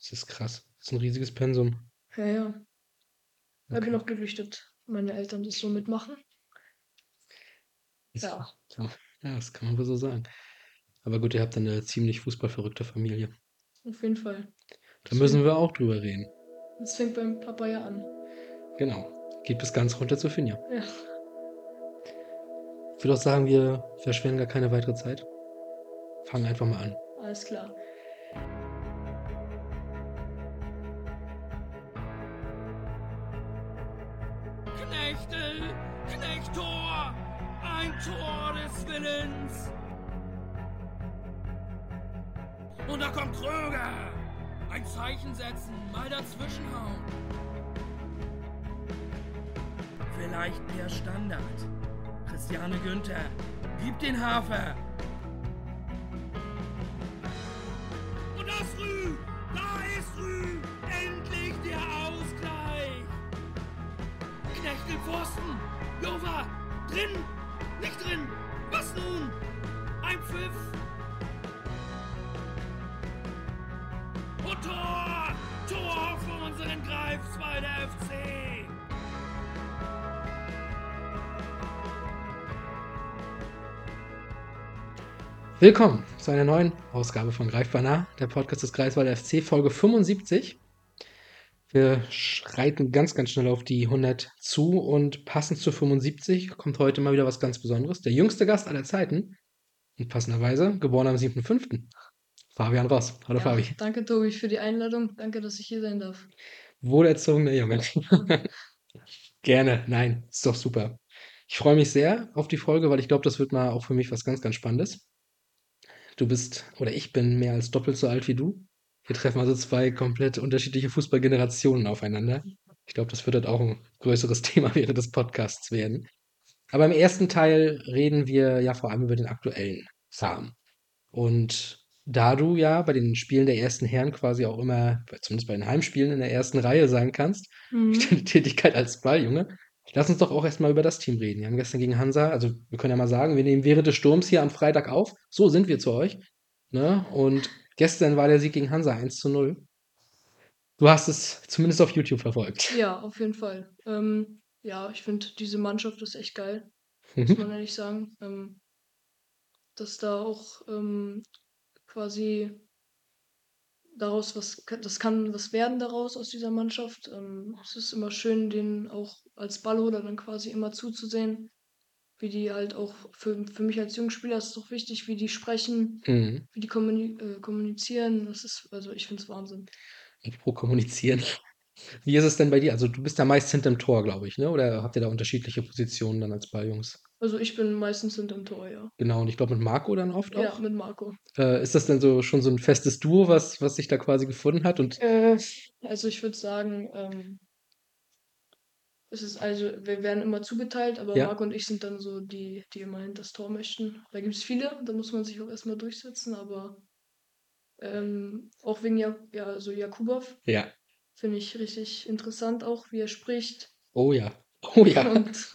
Das ist krass. Das ist ein riesiges Pensum. Ja, ja. Ich Okay. bin auch glücklich, dass meine Eltern das so mitmachen. Das, Ja. ja, das kann man wohl so sagen. Aber gut, ihr habt eine ziemlich fußballverrückte Familie. Auf jeden Fall. Da müssen wir auch drüber reden. Das fängt beim Papa ja an. Genau. Geht bis ganz runter zu Finja. Ja. Ich würde auch sagen, wir verschwenden gar keine weitere Zeit. Fangen einfach mal an. Alles klar. Da kommt Kröger. Ein Zeichen setzen, mal dazwischenhauen. Vielleicht der Standard. Christiane Günther, gib den Hafer. Und das Rü, da ist Rü, endlich der Ausgleich. Knechtel Pfosten, Jova, drin, nicht drin, was nun? Ein Pfiff. Willkommen zu einer neuen Ausgabe von Greifbar nah, der Podcast des Greifswalder FC, Folge 75. Wir schreiten ganz, ganz schnell auf die 100 zu und passend zu 75 kommt heute mal wieder was ganz Besonderes. Der jüngste Gast aller Zeiten und passenderweise geboren am 7.5. Fabian Ross. Hallo ja, Fabi. Danke, Tobi, für die Einladung. Danke, dass ich hier sein darf. Wohlerzogener Junge. Gerne, nein, ist doch super. Ich freue mich sehr auf die Folge, weil ich glaube, das wird mal auch für mich was ganz, ganz Spannendes. Du bist, oder ich bin mehr als doppelt so alt wie du. Hier treffen also zwei komplett unterschiedliche Fußballgenerationen aufeinander. Ich glaube, das wird halt auch ein größeres Thema während des Podcasts werden. Aber im ersten Teil reden wir ja vor allem über den aktuellen Farm. Und da du ja bei den Spielen der ersten Herren quasi auch immer, zumindest bei den Heimspielen, in der ersten Reihe sein kannst, Mhm. die Tätigkeit als Balljunge, lass uns doch auch erstmal über das Team reden. Wir haben gestern gegen Hansa, also wir können ja mal sagen, wir nehmen während des Sturms hier am Freitag auf. So sind wir zu euch. Ne? Und gestern war der Sieg gegen Hansa 1 zu 0. Du hast es zumindest auf YouTube verfolgt. Ja, auf jeden Fall. Ähm, ja, ich finde, diese Mannschaft ist echt geil, muss Mhm. man ehrlich sagen. Ähm, dass da auch ähm, quasi daraus was, das kann was werden daraus aus dieser Mannschaft. Ähm, es ist immer schön, denen auch als Ballholer dann quasi immer zuzusehen, wie die halt auch für, für mich als Jungspieler ist es auch wichtig, wie die sprechen, Mhm. wie die kommuni äh, kommunizieren. Das ist, also ich finde es Wahnsinn. Apropos kommunizieren. Wie ist es denn bei dir? Also du bist ja meist hinterm Tor, glaube ich, ne? Oder habt ihr da unterschiedliche Positionen dann als Balljungs? Also ich bin meistens hinterm Tor, ja. Genau, und ich glaube mit Marco dann oft Ja, auch. mit Marco. Äh, ist das denn so schon so ein festes Duo, was, was sich da quasi gefunden hat? Und Äh, also ich würde sagen, ähm, es ist also, wir werden immer zugeteilt, aber Ja. Marco und ich sind dann so die, die immer hinter das Tor möchten. Da gibt es viele, da muss man sich auch erstmal durchsetzen, aber ähm, auch wegen ja, ja, so Jakubov ja. finde ich richtig interessant auch, wie er spricht. Oh ja. Oh ja. Und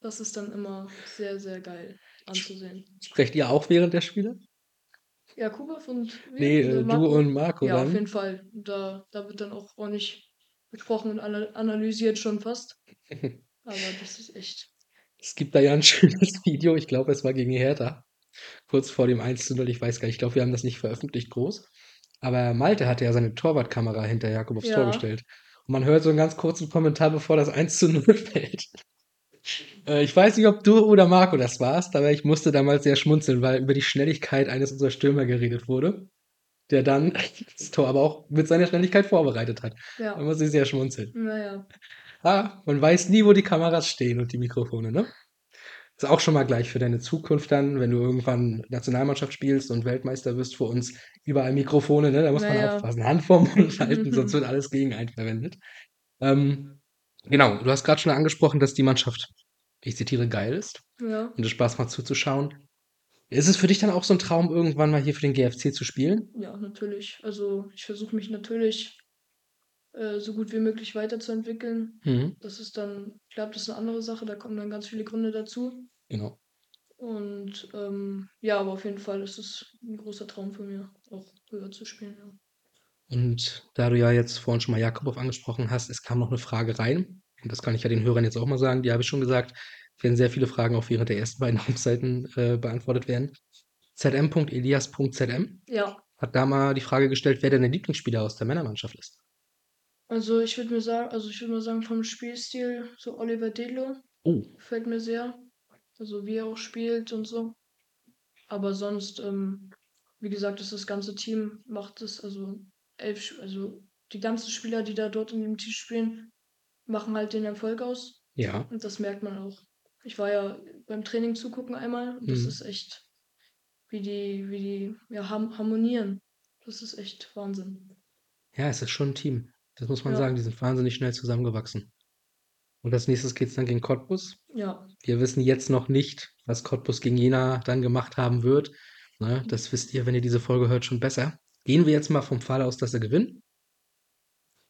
das ist dann immer sehr, sehr geil anzusehen. Sprecht ihr auch während der Spiele? Jakubov und wir, Nee, äh, du und Marco Ja, auf dann. jeden Fall. Da, da wird dann auch ordentlich besprochen und ana- analysiert schon fast. Aber das ist echt. Es gibt da ja ein schönes Video, ich glaube, es war gegen Hertha. Kurz vor dem 1 zu 0, ich weiß gar nicht, ich glaube, wir haben das nicht veröffentlicht groß. Aber Malte hatte ja seine Torwartkamera hinter Jakob aufs Tor Ja. gestellt. Und man hört so einen ganz kurzen Kommentar, bevor das 1 zu 0 fällt. Äh, ich weiß nicht, ob du oder Marco das warst, aber ich musste damals sehr schmunzeln, weil über die Schnelligkeit eines unserer Stürmer geredet wurde, der dann das Tor aber auch mit seiner Schnelligkeit vorbereitet hat. Da Ja. muss ich sehr schmunzeln. Naja. Ah, man weiß nie, wo die Kameras stehen und die Mikrofone, ne? Ist auch schon mal gleich für deine Zukunft dann, wenn du irgendwann Nationalmannschaft spielst und Weltmeister wirst für uns, überall Mikrofone, ne? Da muss man Naja. aufpassen. Hand vorm Mund halten, sonst wird alles gegen einen verwendet. Ähm, genau, du hast gerade schon angesprochen, dass die Mannschaft, ich zitiere, geil ist Ja. und es Spaß macht zuzuschauen. Ist es für dich dann auch so ein Traum, irgendwann mal hier für den GFC zu spielen? Ja, natürlich. Also ich versuche mich natürlich äh, so gut wie möglich weiterzuentwickeln. Mhm, Das ist dann, ich glaube, das ist eine andere Sache, da kommen dann ganz viele Gründe dazu. genau. Und ähm, ja, aber auf jeden Fall ist es ein großer Traum von mir, auch höher zu spielen. Ja. Und da du ja jetzt vorhin schon mal Jakobow angesprochen hast, es kam noch eine Frage rein. Und das kann ich ja den Hörern jetzt auch mal sagen. Die habe ich schon gesagt. Es werden sehr viele Fragen auch während der ersten beiden Halbzeiten äh, beantwortet werden. zm.elias.zm Ja, hat da mal die Frage gestellt, wer denn der Lieblingsspieler aus der Männermannschaft ist. also ich würde mir sagen, also ich würde mal sagen, vom Spielstil, so Oliver Delo Oh, gefällt mir sehr. Also wie er auch spielt und so. Aber sonst, ähm, wie gesagt, ist das ganze Team macht es, also elf, also die ganzen Spieler, die da dort in dem Team spielen, machen halt den Erfolg aus. ja. Und das merkt man auch. Ich war ja beim Training zugucken einmal und das Mhm. ist echt, wie die, wie die ja, harmonieren. Das ist echt Wahnsinn. Ja, es ist schon ein Team. Das muss man Ja. sagen. Die sind wahnsinnig schnell zusammengewachsen. Und als nächstes geht es dann gegen Cottbus. Ja, Wir wissen jetzt noch nicht, was Cottbus gegen Jena dann gemacht haben wird. Ne, das wisst ihr, wenn ihr diese Folge hört, schon besser. Gehen wir jetzt mal vom Fall aus, dass sie gewinnen.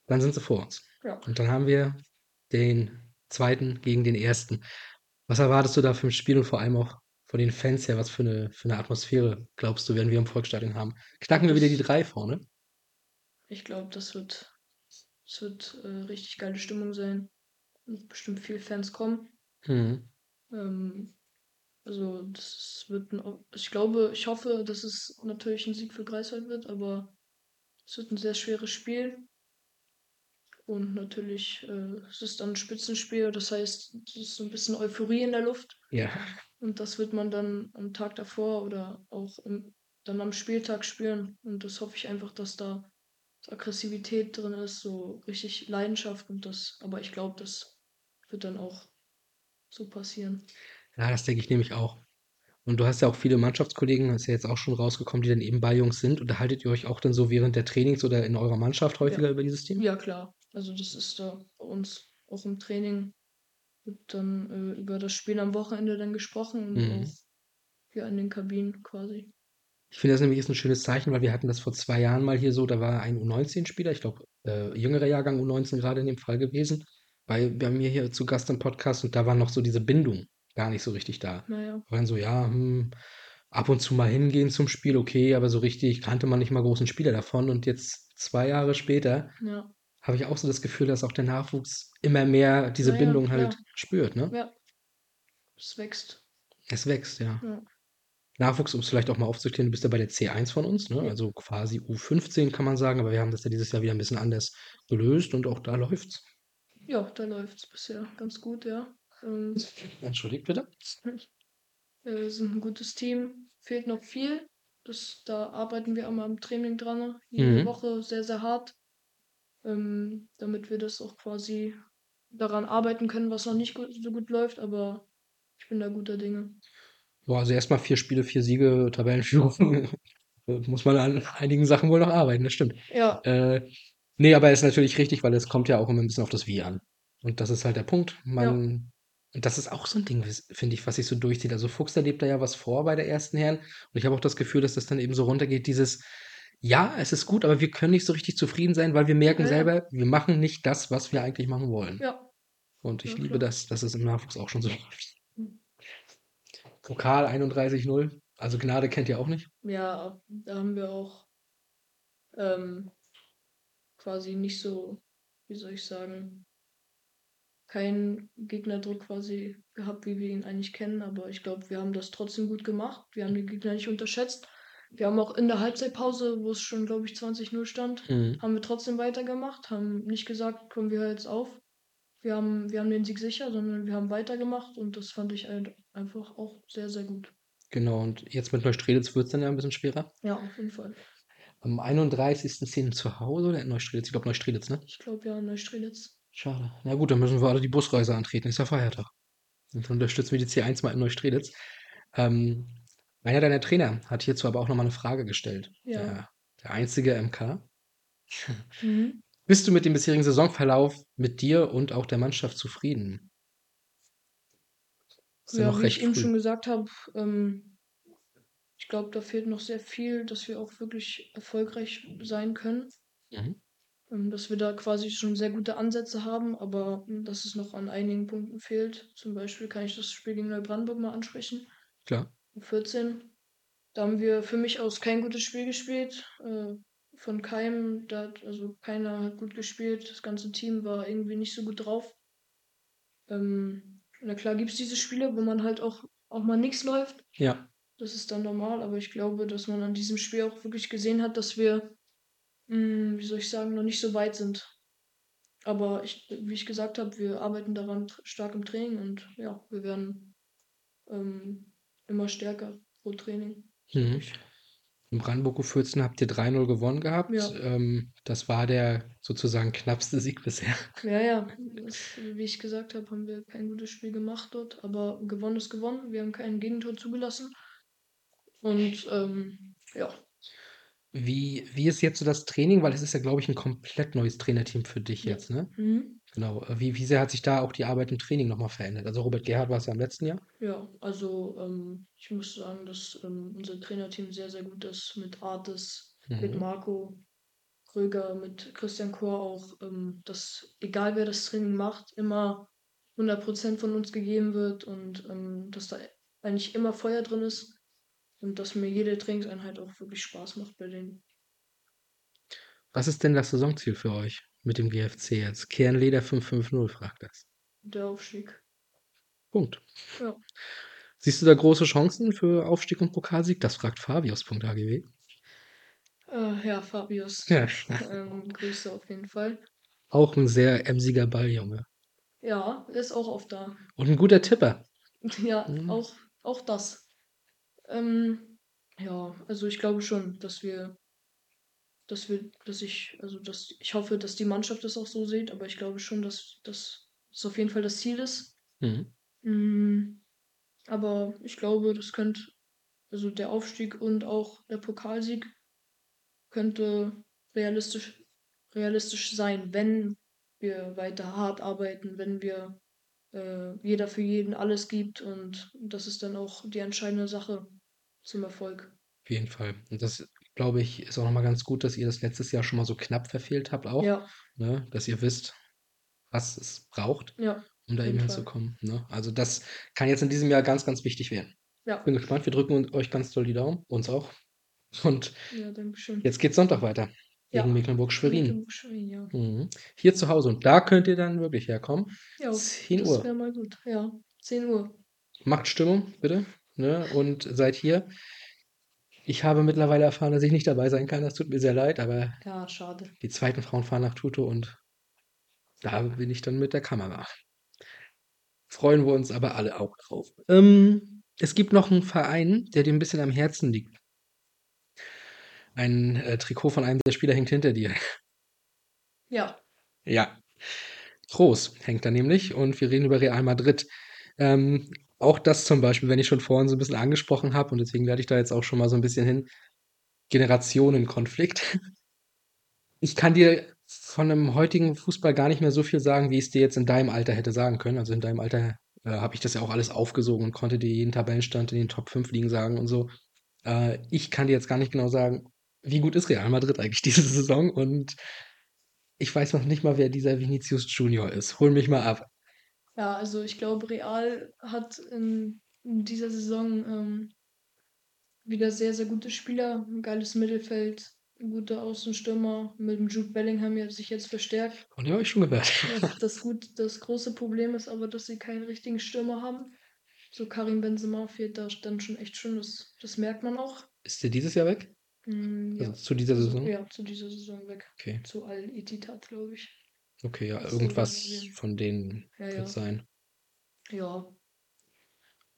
Dann sind sie vor uns. ja. Und dann haben wir den zweiten gegen den ersten. Was erwartest du da für ein Spiel und vor allem auch von den Fans her? Was für eine, für eine Atmosphäre glaubst du, werden wir im Volksstadion haben? Knacken wir wieder die drei vorne? Ich glaube, das wird, das wird äh, richtig geile Stimmung sein. Und bestimmt viele Fans kommen. Mhm. Ähm, also das wird ein, ich glaube, ich hoffe, dass es natürlich ein Sieg für Greifswald wird, aber es wird ein sehr schweres Spiel. Und natürlich, äh, es ist dann ein Spitzenspiel, das heißt, es ist so ein bisschen Euphorie in der Luft. Ja. Und das wird man dann am Tag davor oder auch im, dann am Spieltag spüren. Und das hoffe ich einfach, dass da Aggressivität drin ist, so richtig Leidenschaft und das, aber ich glaube, das wird dann auch so passieren. Ja, das denke ich nämlich auch. Und du hast ja auch viele Mannschaftskollegen, das ist ja jetzt auch schon rausgekommen, die dann eben bei Jungs sind. Unterhaltet ihr euch auch dann so während der Trainings oder in eurer Mannschaft häufiger über dieses Team? Ja, klar. Also das ist da bei uns auch im Training wird dann äh, über das Spiel am Wochenende dann gesprochen und Mhm. auch hier in den Kabinen quasi. Ich finde das nämlich ist ein schönes Zeichen, weil wir hatten das vor zwei Jahren mal hier so, da war ein U19-Spieler, ich glaube, äh, jüngerer Jahrgang U19 gerade in dem Fall gewesen, bei, bei mir hier zu Gast im Podcast und da war noch so diese Bindung gar nicht so richtig da. Naja, waren so, ja, hm, ab und zu mal hingehen zum Spiel, okay, aber so richtig kannte man nicht mal großen Spieler davon und jetzt zwei Jahre später ja, habe ich auch so das Gefühl, dass auch der Nachwuchs immer mehr diese Ja, ja, Bindung halt klar. spürt, ne? ja. Es wächst. Es wächst, ja. Ja. Nachwuchs, um es vielleicht auch mal aufzuklären, du bist ja bei der C1 von uns, ne? Ja. Also quasi U15 kann man sagen, aber wir haben das ja dieses Jahr wieder ein bisschen anders gelöst und auch da läuft's. Ja, da läuft es bisher ganz gut, ja. Ähm, Entschuldigt bitte. äh, sind ein gutes Team. Fehlt noch viel. Das, da arbeiten wir immer am Training dran. Jede Mhm. Woche sehr, sehr hart. Ähm, damit wir das auch quasi daran arbeiten können, was noch nicht gut, so gut läuft, aber ich bin da guter Dinge. Boah, also erstmal vier Spiele, vier Siege, Tabellenführung. Muss man an einigen Sachen wohl noch arbeiten, das stimmt. Ja, Äh, nee, aber ist natürlich richtig, weil es kommt ja auch immer ein bisschen auf das Wie an. Und das ist halt der Punkt. Man, und das ist auch so ein Ding, wis- finde ich, was sich so durchzieht. Also Fuchs, da lebt da ja was vor bei der ersten Herren. Und ich habe auch das Gefühl, dass das dann eben so runtergeht, dieses, ja, es ist gut, aber wir können nicht so richtig zufrieden sein, weil wir merken Ja, ja. selber, wir machen nicht das, was wir eigentlich machen wollen. ja, Und ich Ja, liebe klar. das, dass es im Nachwuchs auch schon so läuft. Mhm. Pokal 31-0. Also Gnade kennt ihr auch nicht. ja, da haben wir auch ähm, quasi nicht so, wie soll ich sagen, keinen Gegnerdruck quasi gehabt, wie wir ihn eigentlich kennen, aber ich glaube, wir haben das trotzdem gut gemacht. Wir haben den Gegner nicht unterschätzt. Wir haben auch in der Halbzeitpause, wo es schon, glaube ich, 20-0 stand, Mhm. haben wir trotzdem weitergemacht, haben nicht gesagt, kommen wir jetzt auf. Wir haben, wir haben den Sieg sicher, sondern wir haben weitergemacht und das fand ich ein- einfach auch sehr, sehr gut. Genau, und jetzt mit Neustrelitz wird es dann ja ein bisschen schwerer. Ja, auf jeden Fall. Am 31.10. zu Hause oder in Neustrelitz? Ich glaube Neustrelitz, ne? Ich glaube ja, Neustrelitz. Schade. Na gut, dann müssen wir alle die Busreise antreten. Ist ja Feiertag. Und dann unterstützen wir die C1 mal in Neustrelitz. Ähm, einer deiner Trainer hat hierzu aber auch nochmal eine Frage gestellt. Ja. Der, der einzige MK. Mhm. Bist du mit dem bisherigen Saisonverlauf mit dir und auch der Mannschaft zufrieden? Ist ja Ja, noch wie ich recht eben früh. schon gesagt habe, ähm, ich glaube, da fehlt noch sehr viel, dass wir auch wirklich erfolgreich sein können. Mhm. Ähm, dass wir da quasi schon sehr gute Ansätze haben, aber ähm, dass es noch an einigen Punkten fehlt. Zum Beispiel kann ich das Spiel gegen Neubrandenburg mal ansprechen. Klar. Um 14. Da haben wir für mich aus kein gutes Spiel gespielt. Äh, von keinem, da hat, also keiner hat gut gespielt. Das ganze Team war irgendwie nicht so gut drauf. Ähm, na klar gibt es diese Spiele, wo man halt auch, auch mal nichts läuft. Ja. Das ist dann normal, aber ich glaube, dass man an diesem Spiel auch wirklich gesehen hat, dass wir, mh, wie soll ich sagen, noch nicht so weit sind. Aber ich, wie ich gesagt habe, wir arbeiten daran stark im Training und ja, wir werden ähm, immer stärker pro Training. Mhm. In Brandenburg-Fürsten habt ihr 3-0 gewonnen gehabt. Ja. Ähm, das war der sozusagen knappste Sieg bisher. Ja, ja, das, wie ich gesagt habe, haben wir kein gutes Spiel gemacht dort, aber gewonnen ist gewonnen. Wir haben kein Gegentor zugelassen. Und ähm, ja, Wie, wie ist jetzt so das Training? Weil es ist ja, glaube ich, ein komplett neues Trainerteam für dich Ja. jetzt, ne? mhm. Genau. Äh, Wie, wie sehr hat sich da auch die Arbeit im Training nochmal verändert? Also Robert Gerhard war es ja im letzten Jahr. ja, also ähm, ich muss sagen, dass ähm, unser Trainerteam sehr, sehr gut ist mit Artis, mit Mhm. Marco Kröger, mit Christian Chor auch, ähm, dass egal wer das Training macht, immer 100% von uns gegeben wird und ähm, dass da eigentlich immer Feuer drin ist und dass mir jede Trainingseinheit auch wirklich Spaß macht bei denen. Was ist denn das Saisonziel für euch mit dem GFC jetzt? Kernleder 550 fragt das. Der Aufstieg. Punkt. Ja. Siehst du da große Chancen für Aufstieg und Pokalsieg? Das fragt Fabius.agw. Äh, ja, Fabius. Ja. Ähm, Grüße auf jeden Fall. Auch ein sehr emsiger Balljunge. Ja, ist auch oft da. Und ein guter Tipper. Ja, Mhm. auch, auch das. Ähm, ja, also ich glaube schon, dass wir, dass wir, dass ich, also dass ich hoffe, dass die Mannschaft das auch so sieht, aber ich glaube schon, dass dass das auf jeden Fall das Ziel ist. Mhm. Mm, aber ich glaube, das könnte, also der Aufstieg und auch der Pokalsieg könnte realistisch, realistisch sein, wenn wir weiter hart arbeiten, wenn wir äh, jeder für jeden alles gibt und das ist dann auch die entscheidende Sache zum Erfolg. Auf jeden Fall. Und das, glaube ich, ist auch nochmal ganz gut, dass ihr das letztes Jahr schon mal so knapp verfehlt habt auch. Ja, Ne? Dass ihr wisst, was es braucht, ja, um da eben Fall. hinzukommen. Ne? Also das kann jetzt in diesem Jahr ganz, ganz wichtig werden. Ja, Bin gespannt. Wir drücken euch ganz doll die Daumen. Uns auch. Und ja, jetzt geht's Sonntag weiter. Ja, Gegen Mecklenburg-Schwerin. Mecklenburg-Schwerin, ja. Mhm. Hier zu Hause. Und da könnt ihr dann wirklich herkommen. Ja, 10 das Uhr. wäre mal gut. Ja, 10 Uhr. Macht Stimmung, bitte. Ne? Und seid hier. Ich habe mittlerweile erfahren, dass ich nicht dabei sein kann. Das tut mir sehr leid, aber Ja, schade. die zweiten Frauen fahren nach Tuto und da bin ich dann mit der Kamera. Freuen wir uns aber alle auch drauf. Ähm, es gibt noch einen Verein, der dir ein bisschen am Herzen liegt. Ein äh, Trikot von einem der Spieler hängt hinter dir. Ja, Ja. Groß hängt da nämlich und wir reden über Real Madrid. Ähm, auch das zum Beispiel, wenn ich schon vorhin so ein bisschen angesprochen habe und deswegen werde ich da jetzt auch schon mal so ein bisschen hin. Generationenkonflikt. Ich kann dir von einem heutigen Fußball gar nicht mehr so viel sagen, wie ich es dir jetzt in deinem Alter hätte sagen können. Also in deinem Alter äh, habe ich das ja auch alles aufgesogen und konnte dir jeden Tabellenstand in den Top 5 liegen sagen und so. Äh, ich kann dir jetzt gar nicht genau sagen, wie gut ist Real Madrid eigentlich diese Saison und ich weiß noch nicht mal, wer dieser Vinicius Junior ist. Hol mich mal ab. Ja, also ich glaube, Real hat in, in dieser Saison ähm, wieder sehr, sehr gute Spieler, ein geiles Mittelfeld, gute Außenstürmer mit dem Jude Bellingham jetzt sich jetzt verstärkt. Und ja, ich schon gehört. Ja, das gut, das große Problem ist aber, dass sie keinen richtigen Stürmer haben. So Karim Benzema fehlt da dann schon echt schon, das, das merkt man auch. Ist der dieses Jahr weg? Mm, Also ja. zu dieser Saison? ja, zu dieser Saison weg. Okay. Zu Al-Ittihad, glaube ich. Okay, ja, irgendwas von denen Ja, wird ja. sein. Ja.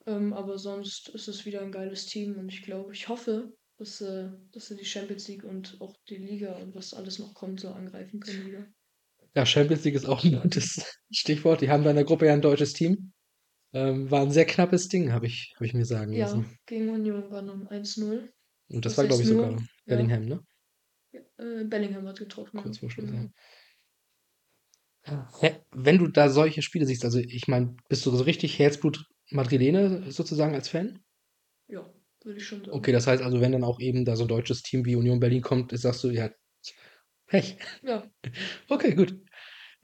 Ähm, aber sonst ist es wieder ein geiles Team und ich glaube, ich hoffe, dass, äh, dass sie die Champions League und auch die Liga und was alles noch kommt, so angreifen können wieder. Ja, Champions League ist auch ein gutes Stichwort. Die haben da in der Gruppe ja ein deutsches Team. Ähm, war ein sehr knappes Ding, habe ich, hab ich mir sagen Ja, lassen. gegen Union war dann 1-0. Und das Was war, glaube ich, sogar nur? Ja. Bellingham, ne? Äh, Bellingham hat getroffen. Kurz ja. vor Schluss, Genau. ja. Wenn du da solche Spiele siehst, also ich meine, bist du so richtig Herzblut Madrilene sozusagen als Fan? Ja, würde ich schon sagen. Okay, das heißt also, wenn dann auch eben da so ein deutsches Team wie Union Berlin kommt, sagst du, ja, Pech. Ja, Okay, gut.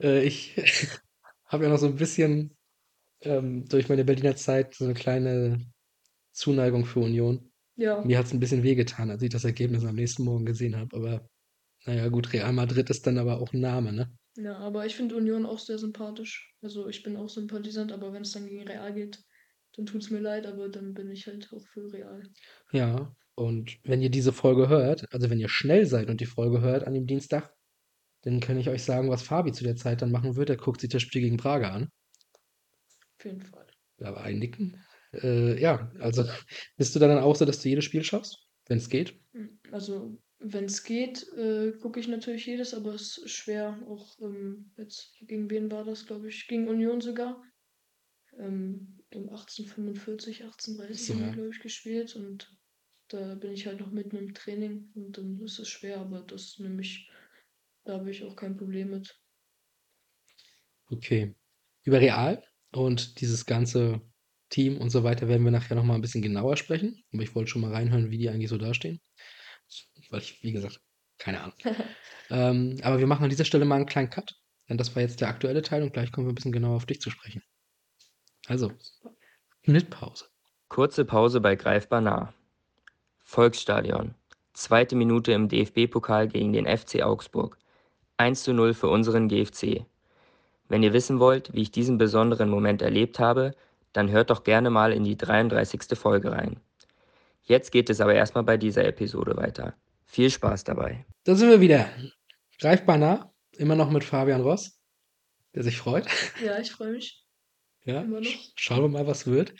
Äh, ich habe ja noch so ein bisschen ähm, durch meine Berliner Zeit so eine kleine Zuneigung für Union. ja, Mir hat es ein bisschen wehgetan, als ich das Ergebnis am nächsten Morgen gesehen habe, aber Naja, gut, Real Madrid ist dann aber auch ein Name, ne? Ja, aber ich finde Union auch sehr sympathisch. Also ich bin auch Sympathisant, aber wenn es dann gegen Real geht, dann tut es mir leid, aber dann bin ich halt auch für Real. Ja, und wenn ihr diese Folge hört, also wenn ihr schnell seid und die Folge hört an dem Dienstag, dann kann ich euch sagen, was Fabi zu der Zeit dann machen wird. Er guckt sich das Spiel gegen Braga an. Auf jeden Fall. Da war ein Nicken. Äh, ja, also bist du da dann auch so, dass du jedes Spiel schaust, wenn es geht? Hm, Also wenn es geht, äh, gucke ich natürlich jedes, aber es ist schwer. Auch ähm, jetzt gegen wen war das, glaube ich? Gegen Union sogar. Ähm, um 1845, 1830 So, haben ja. wir, glaube ich, gespielt und da bin ich halt noch mitten im Training und dann ist es schwer, aber das nehme ich, da habe ich auch kein Problem mit. Okay. Über Real und dieses ganze Team und so weiter werden wir nachher noch mal ein bisschen genauer sprechen. Aber ich wollte schon mal reinhören, wie die eigentlich so dastehen. Weil ich, wie gesagt, keine Ahnung. Ähm, aber wir machen an dieser Stelle mal einen kleinen Cut, denn das war jetzt der aktuelle Teil und gleich kommen wir ein bisschen genauer auf dich zu sprechen. Also, Schnittpause. Kurze Pause bei Greifbar nah. Volksstadion. Zweite Minute im DFB-Pokal gegen den FC Augsburg. 1 zu 0 für unseren GFC. Wenn ihr wissen wollt, wie ich diesen besonderen Moment erlebt habe, dann hört doch gerne mal in die 33. Folge rein. Jetzt geht es aber erstmal bei dieser Episode weiter. Viel Spaß dabei. Da sind wir wieder. Greifbar nah, immer noch mit Fabian Ross, der sich freut. Ja, ich freue mich. Ja, Immer noch. sch- schauen wir mal, was wird.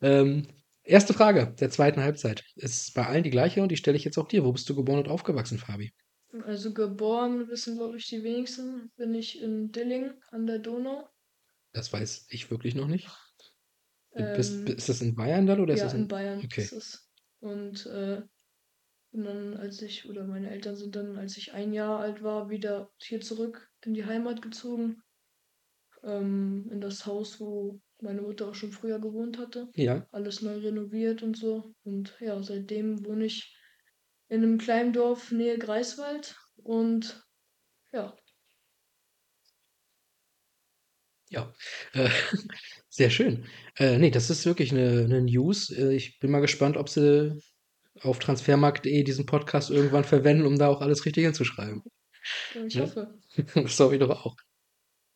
Ähm, erste Frage der zweiten Halbzeit. Ist bei allen die gleiche und die stelle ich jetzt auch dir. Wo bist du geboren und aufgewachsen, Fabi? Also geboren wissen, glaube ich, die wenigsten. Bin ich in Dilling an der Donau. Das weiß ich wirklich noch nicht. Bist, Ähm, ist das in Bayern dann oder ist ja, das in Bayern Okay. ist es. Und äh, bin dann, als ich, oder meine Eltern sind dann, als ich ein Jahr alt war, wieder hier zurück in die Heimat gezogen. Ähm, in das Haus, wo meine Mutter auch schon früher gewohnt hatte. Ja, Alles neu renoviert und so. Und ja, seitdem wohne ich in einem kleinen Dorf Nähe Greifswald. Und ja, ja. Äh, sehr schön. Äh, nee, das ist wirklich eine, eine News. Äh, ich bin mal gespannt, ob sie auf transfermarkt.de diesen Podcast irgendwann verwenden, um da auch alles richtig hinzuschreiben. ich Ja. hoffe. Das hoffe ich doch auch.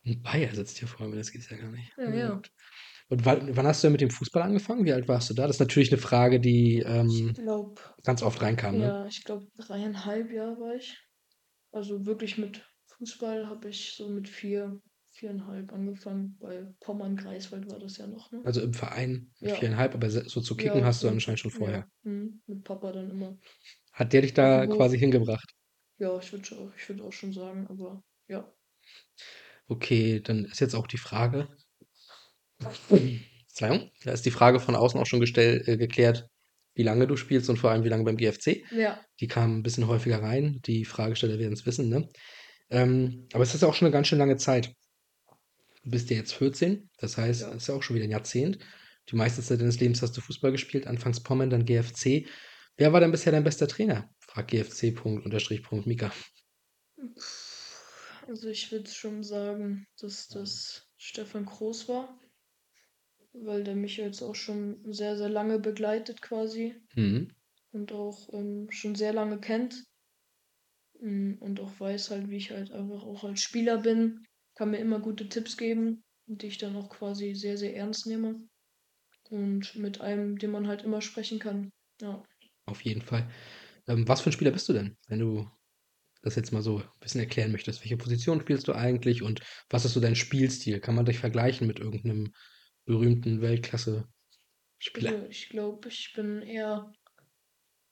Ein Bayer sitzt hier vor mir, das geht's ja gar nicht. Ja, Na ja. gut. Und wann, wann hast du denn mit dem Fußball angefangen? Wie alt warst du da? Das ist natürlich eine Frage, die Ich ähm, glaube, ganz oft reinkam, ne? Ja, ich glaube, dreieinhalb Jahre war ich. Also wirklich mit Fußball habe ich so mit vier, viereinhalb angefangen. Bei Pommern Greifswald war das ja noch, ne? Also im Verein mit Ja. viereinhalb, aber so zu kicken Ja, hast du und- anscheinend schon vorher. Ja, mhm, mit Papa dann immer. Hat der dich da Irgendwo- quasi hingebracht? Ja, ich würde auch, ich würd auch schon sagen, aber ja. Okay, dann ist jetzt auch die Frage. Verzeihung, da ist die Frage von außen auch schon gestellt, äh, geklärt, wie lange du spielst und vor allem wie lange beim GFC. Ja, Die kamen ein bisschen häufiger rein. Die Fragesteller werden es wissen, ne? Ähm, aber es ist auch schon eine ganz schön lange Zeit. Du bist ja jetzt 14, das heißt, Ja. es ist ja auch schon wieder ein Jahrzehnt. Die meiste Zeit deines Lebens hast du Fußball gespielt, anfangs Pommern, dann GFC. Wer war denn bisher dein bester Trainer? Fragt GFC. Punkt, Unterstrich, Punkt, Mika. also ich würde schon sagen, dass das Stefan Kroos war. Weil der mich jetzt auch schon sehr, sehr lange begleitet quasi. Mhm. und auch ähm, schon sehr lange kennt Mm, und auch weiß halt, wie ich halt einfach auch als Spieler bin, kann mir immer gute Tipps geben, die ich dann auch quasi sehr, sehr ernst nehme und mit einem, dem man halt immer sprechen kann. Ja, Auf jeden Fall. Ähm, was für ein Spieler bist du denn, wenn du das jetzt mal so ein bisschen erklären möchtest? Welche Position spielst du eigentlich und was ist so dein Spielstil? Kann man dich vergleichen mit irgendeinem berühmten Weltklasse-Spieler? also ich glaube, ich bin eher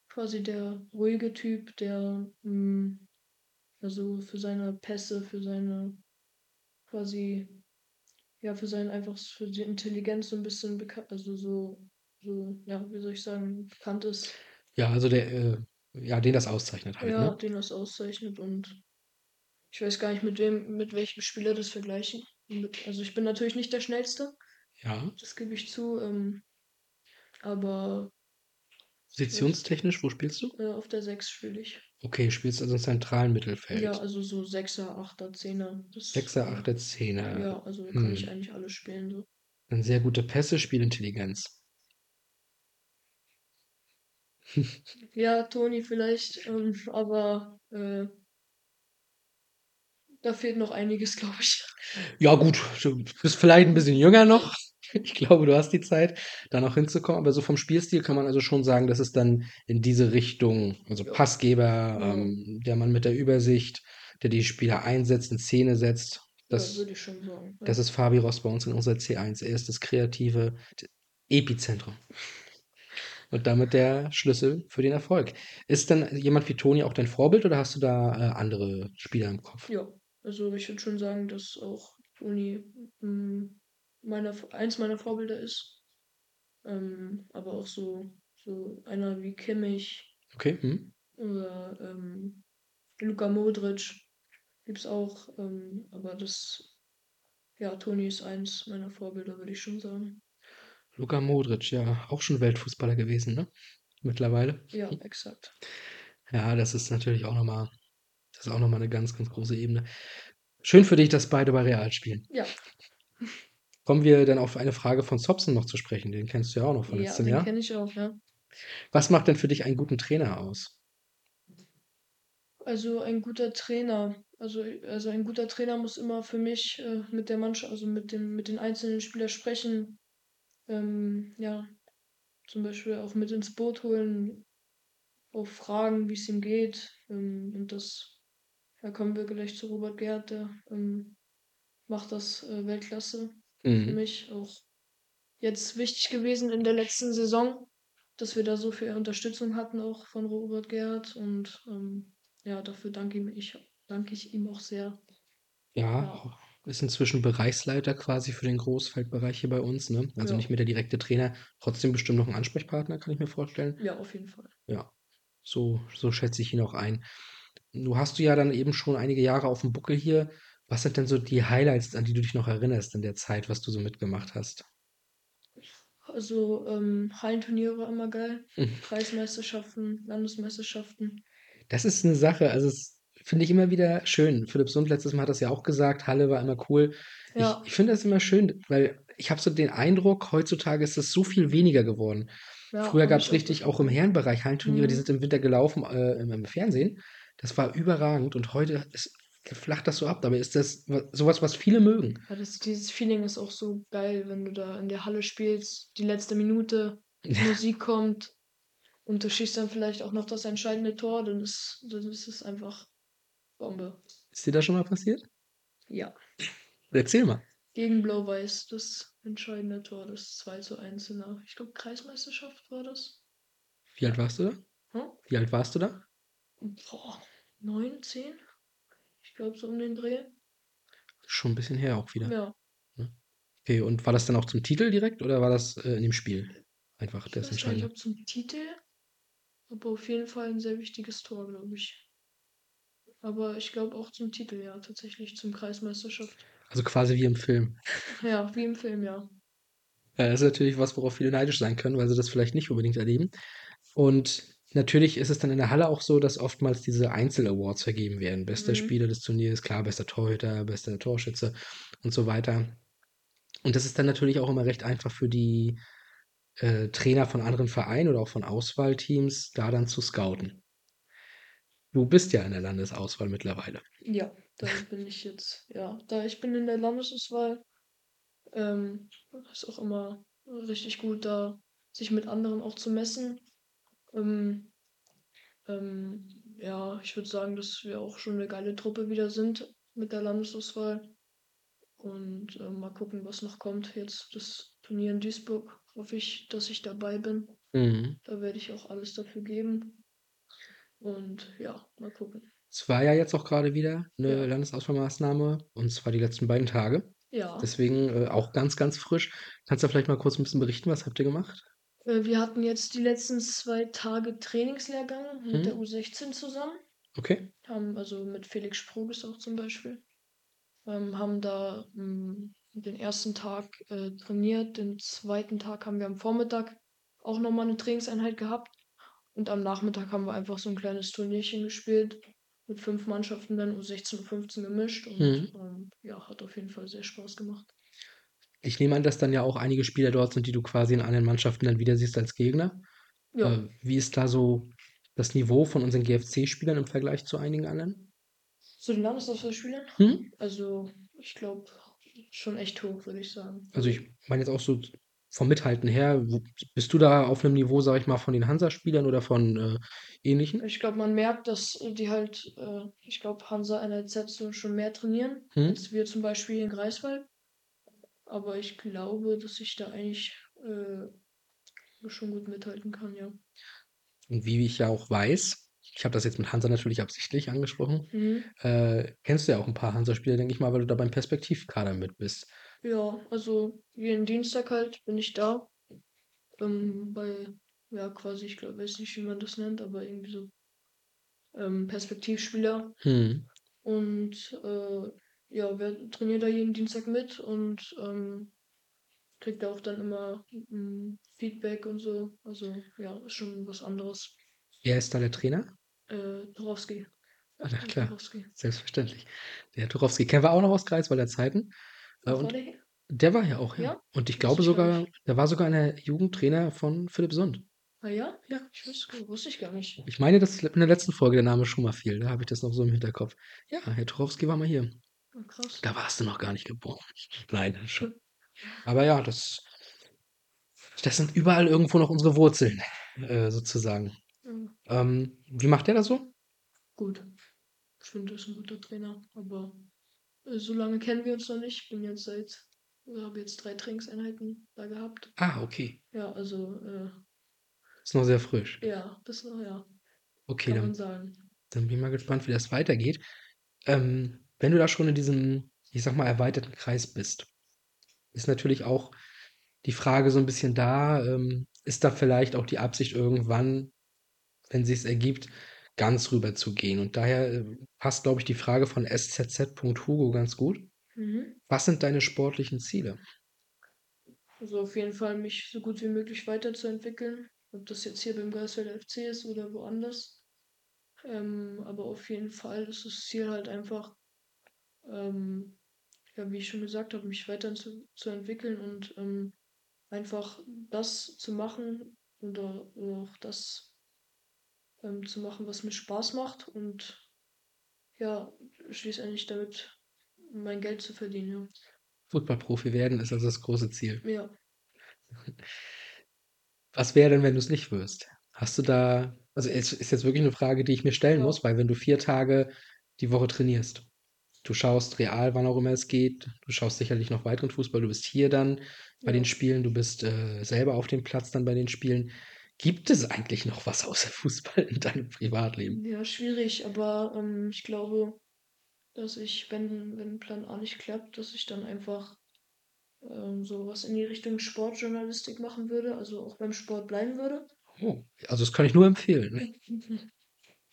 quasi der ruhige Typ, der mm, also für seine Pässe, für seine quasi, ja, für seinen einfach für die Intelligenz so ein bisschen bekannt, also so, so, ja, wie soll ich sagen, bekannt ist. Ja, also der, äh, ja, den das auszeichnet halt, Ja, ne? den das auszeichnet und ich weiß gar nicht, mit wem, mit welchem Spieler das vergleichen. Also ich bin natürlich nicht der Schnellste, Ja. das gebe ich zu, ähm, aber Positionstechnisch, wo spielst du? äh, auf der 6 spiele ich. Okay, spielst also im zentralen Mittelfeld. Ja, also so 6er, 8er, 10er. Das, Sechser, äh, Achter, Zehner. Ja, also kann ich Hm. eigentlich alles spielen so. Dann sehr gute Pässe, Spielintelligenz. Ja, Toni vielleicht, ähm, aber äh, Da fehlt noch einiges, glaube ich. Ja, gut, du bist vielleicht ein bisschen jünger noch. Ich glaube, du hast die Zeit, da noch hinzukommen. Aber so vom Spielstil kann man also schon sagen, dass es dann in diese Richtung, also Ja. Passgeber, Ja. ähm, der Mann mit der Übersicht, der die Spieler einsetzt, in Szene setzt. Das Das, würde ich schon sagen. das ja. ist Fabi Ross bei uns in unserer C1. Er ist das kreative Epizentrum. Und damit der Schlüssel für den Erfolg. Ist dann jemand wie Toni auch dein Vorbild oder hast du da äh, andere Spieler im Kopf? Ja, also ich würde schon sagen, dass auch Toni mm, meiner, eins meiner Vorbilder ist. Ähm, aber auch so, so einer wie Kimmich Okay. Hm? oder ähm, Luka Modric gibt es auch. Ähm, aber das, ja, Toni ist eins meiner Vorbilder, würde ich schon sagen. Luka Modric, ja, auch schon Weltfußballer gewesen, ne? Mittlerweile. Ja, exakt. Ja, das ist natürlich auch nochmal, das ist auch nochmal eine ganz, ganz große Ebene. Schön für dich, dass beide bei Real spielen. Ja, Kommen wir dann auf eine Frage von Sobson noch zu sprechen. Den kennst du ja auch noch von ja letztem den Jahr. kenne ich auch, ja. Was macht denn für dich einen guten Trainer aus? Also ein guter Trainer. Also, also ein guter Trainer muss immer für mich äh, mit der Mannschaft, also mit dem, mit den einzelnen Spielern sprechen. Ähm, ja, zum Beispiel auch mit ins Boot holen, auf Fragen, wie es ihm geht. Ähm, und das, da kommen wir gleich zu Robert Gerd, der ähm, macht das äh, Weltklasse für Mhm. mich auch jetzt wichtig gewesen in der letzten Saison, dass wir da so viel Unterstützung hatten, auch von Robert Gerhardt. Und ähm, ja, dafür danke ihm ich, danke ich ihm auch sehr. Ja, Ja. ist inzwischen Bereichsleiter quasi für den Großfeldbereich hier bei uns, ne? Also Ja. nicht mehr der direkte Trainer, trotzdem bestimmt noch ein Ansprechpartner, kann ich mir vorstellen. Ja, auf jeden Fall. Ja, so, so schätze ich ihn auch ein. Du hast du ja dann eben schon einige Jahre auf dem Buckel hier. Was sind denn so die Highlights, an die du dich noch erinnerst in der Zeit, was du so mitgemacht hast? Also ähm, Hallenturniere war immer geil. Mhm. Kreismeisterschaften, Landesmeisterschaften. Das ist eine Sache, also es finde ich immer wieder schön. Philipp Sund letztes Mal hat das ja auch gesagt, Halle war immer cool. Ja, Ich, ich finde das immer schön, weil ich habe so den Eindruck, heutzutage ist das so viel weniger geworden. ja, Früher gab ich es auch richtig auch im. Herrenbereich Hallenturniere, die Mhm. sind im Winter gelaufen äh, im, im Fernsehen. Das war überragend und heute ist, flacht das so ab. Dabei ist das wa- sowas, was viele mögen. Ja, das, dieses Feeling ist auch so geil, wenn du da in der Halle spielst, die letzte Minute, Musik kommt und du schießt dann vielleicht auch noch das entscheidende Tor, dann ist, dann ist es einfach Bombe. Ist dir das schon mal passiert? Ja. Erzähl mal. Gegen Blau-Weiß das entscheidende Tor, das 2 zu 1 in der, ich glaube, Kreismeisterschaft war das. Wie alt warst du da? Hm? Wie alt warst du da? Boah, 9, 10? Ich glaube, so um den Dreh. Schon ein bisschen her auch wieder. Ja. Okay, und war das dann auch zum Titel direkt oder war das äh, in dem Spiel? Einfach Ich das Entscheidende. ob zum Titel, aber auf jeden Fall ein sehr wichtiges Tor, glaube ich. Aber ich glaube auch zum Titel, ja, tatsächlich zum Kreismeisterschaft. Also quasi wie im Film. Ja, wie im Film, ja. Ja, das ist natürlich was, worauf viele neidisch sein können, weil sie das vielleicht nicht unbedingt erleben. Und natürlich ist es dann in der Halle auch so, dass oftmals diese Einzel-Awards vergeben werden. Bester Mhm. Spieler des Turniers, klar, bester Torhüter, bester Torschütze und so weiter. Und das ist dann natürlich auch immer recht einfach für die äh, Trainer von anderen Vereinen oder auch von Auswahlteams, da dann zu scouten. Du bist ja in der Landesauswahl mittlerweile. Ja, da bin ich jetzt, ja, da ich bin in der Landesauswahl, ähm, ist auch immer richtig gut, da sich mit anderen auch zu messen. Ähm, ähm, ja, ich würde sagen, dass wir auch schon eine geile Truppe wieder sind mit der Landesauswahl. Und ähm, mal gucken, was noch kommt. Jetzt das Turnier in Duisburg. Hoffe ich, dass ich dabei bin. Mhm. Da werde ich auch alles dafür geben. Und ja, mal gucken. Es war ja jetzt auch gerade wieder eine Ja. Landesauswahlmaßnahme und zwar die letzten beiden Tage. Ja, Deswegen äh, auch ganz, ganz frisch. Kannst du vielleicht mal kurz ein bisschen berichten, was habt ihr gemacht? Äh, wir hatten jetzt die letzten zwei Tage Trainingslehrgang mit der Mhm. U16 zusammen. Okay. Haben also mit Felix Sproges auch zum Beispiel. Ähm, haben da mh, den ersten Tag äh, trainiert, den zweiten Tag haben wir am Vormittag auch nochmal eine Trainingseinheit gehabt. Und am Nachmittag haben wir einfach so ein kleines Turnierchen gespielt. Mit fünf Mannschaften dann U16 und 15 gemischt. Und Mhm. ähm, ja, hat auf jeden Fall sehr Spaß gemacht. Ich nehme an, dass dann ja auch einige Spieler dort sind, die du quasi in anderen Mannschaften dann wieder siehst als Gegner. Ja, Äh, wie ist da so das Niveau von unseren GFC-Spielern im Vergleich zu einigen anderen? Zu den Landesauswahlspielern? Mhm. Also, ich glaube, schon echt hoch, würde ich sagen. Also, ich meine jetzt auch so vom Mithalten her, bist du da auf 'nem Niveau, sage ich mal, von den Hansa-Spielern oder von, äh, ähnlichen? Ich glaube, man merkt, dass, die halt, äh ich glaube, Hansa, NLZ schon mehr trainieren Mhm. als wir zum Beispiel in Greifswald. Aber ich glaube, dass ich da eigentlich, äh, schon gut mithalten kann, ja. Und wie ich ja auch weiß, ich habe das jetzt mit Hansa natürlich absichtlich angesprochen, Mhm. äh, kennst du ja auch 'n paar Hansa-Spieler, denke ich mal, weil du da beim Perspektivkader mit bist. Ja, also jeden Dienstag halt bin ich da, ähm, bei ja, quasi, ich glaube weiß nicht, wie man das nennt, aber irgendwie so ähm, Perspektivspieler. Mhm. Und, äh, ja, wir trainieren da jeden Dienstag mit und, ähm, kriege da auch dann immer, hm, Feedback und so. Also, ja, ist schon was anderes. Wer ist da der Trainer? Äh, Tuchowski. Ah, na Herr klar, Tuchowski. selbstverständlich. Der Herr Tuchowski kennen wir auch noch aus Greifswalder Zeiten. Äh, Ach, war und der hier? der war hier auch, ja. Ja? Und ich glaube ich gar sogar der war sogar in der Jugend Trainer von Philipp Sund. Ah ja? Ja. Ich wusste wusste ich gar nicht. Ich meine, dass in der letzten Folge der Name schon mal fiel. Da habe ich das noch so im Hinterkopf. Ja, Herr Tuchowski war mal hier. Ah, krass. Da warst du noch gar nicht geboren. Nein, schon. Aber ja, das das sind überall irgendwo noch unsere Wurzeln, äh, sozusagen. Mhm. Ähm, wie macht der das so? Gut. Ich finde, er ist 'n guter Trainer, aber, äh, so lange kennen wir uns noch nicht. Ich bin jetzt seit oder habe jetzt 3 Trainingseinheiten da gehabt. Ah, okay. Ja, also, äh Ist noch sehr frisch. Ja, das noch ja. Okay, Kann man dann sagen. dann bin ich mal gespannt, wie das weitergeht. Ähm, wenn du da schon in diesem, ich sage mal, erweiterten Kreis bist, ist natürlich auch die Frage so 'n bisschen da, ähm, ist da vielleicht auch die Absicht irgendwann, wenn sich's ergibt, ganz rüber zu gehen? Und daher, äh, passt, glaube ich, die Frage von SZZ.Hugo ganz gut. Mhm. Was sind deine sportlichen Ziele? Also, auf jeden Fall mich so gut wie möglich weiterzuentwickeln, ob das jetzt hier beim Greifswalder FC ist oder woanders. Ähm, aber auf jeden Fall ist das Ziel halt einfach, ähm, ja, wie ich schon gesagt habe, mich weiter zu zu entwickeln und, ähm, einfach das zu machen oder oder auch das ähm, zu machen, was mir Spaß macht und ja, schließlich damit mein Geld zu verdienen, ja. Fußballprofi werden ist also das große Ziel. Ja. Was wäre denn, wenn du's nicht wirst? Hast du da also, es ist jetzt wirklich 'ne Frage, die ich mir stellen Ja. muss, weil wenn du 4 Tage die Woche trainierst, du schaust real, wann auch immer es geht, du schaust sicherlich noch weiteren Fußball, du bist hier dann bei den Ja. Spielen, du bist, äh, selber auf dem Platz dann bei den Spielen. Gibt es eigentlich noch was außer Fußball in deinem Privatleben? Ja, schwierig, aber, ähm, ich glaube, dass ich, wenn wenn Plan A nicht klappt, dass ich dann einfach, ähm, so was in die Richtung Sportjournalistik machen würde, also auch beim Sport bleiben würde. Oh, also, das kann ich nur empfehlen, ne?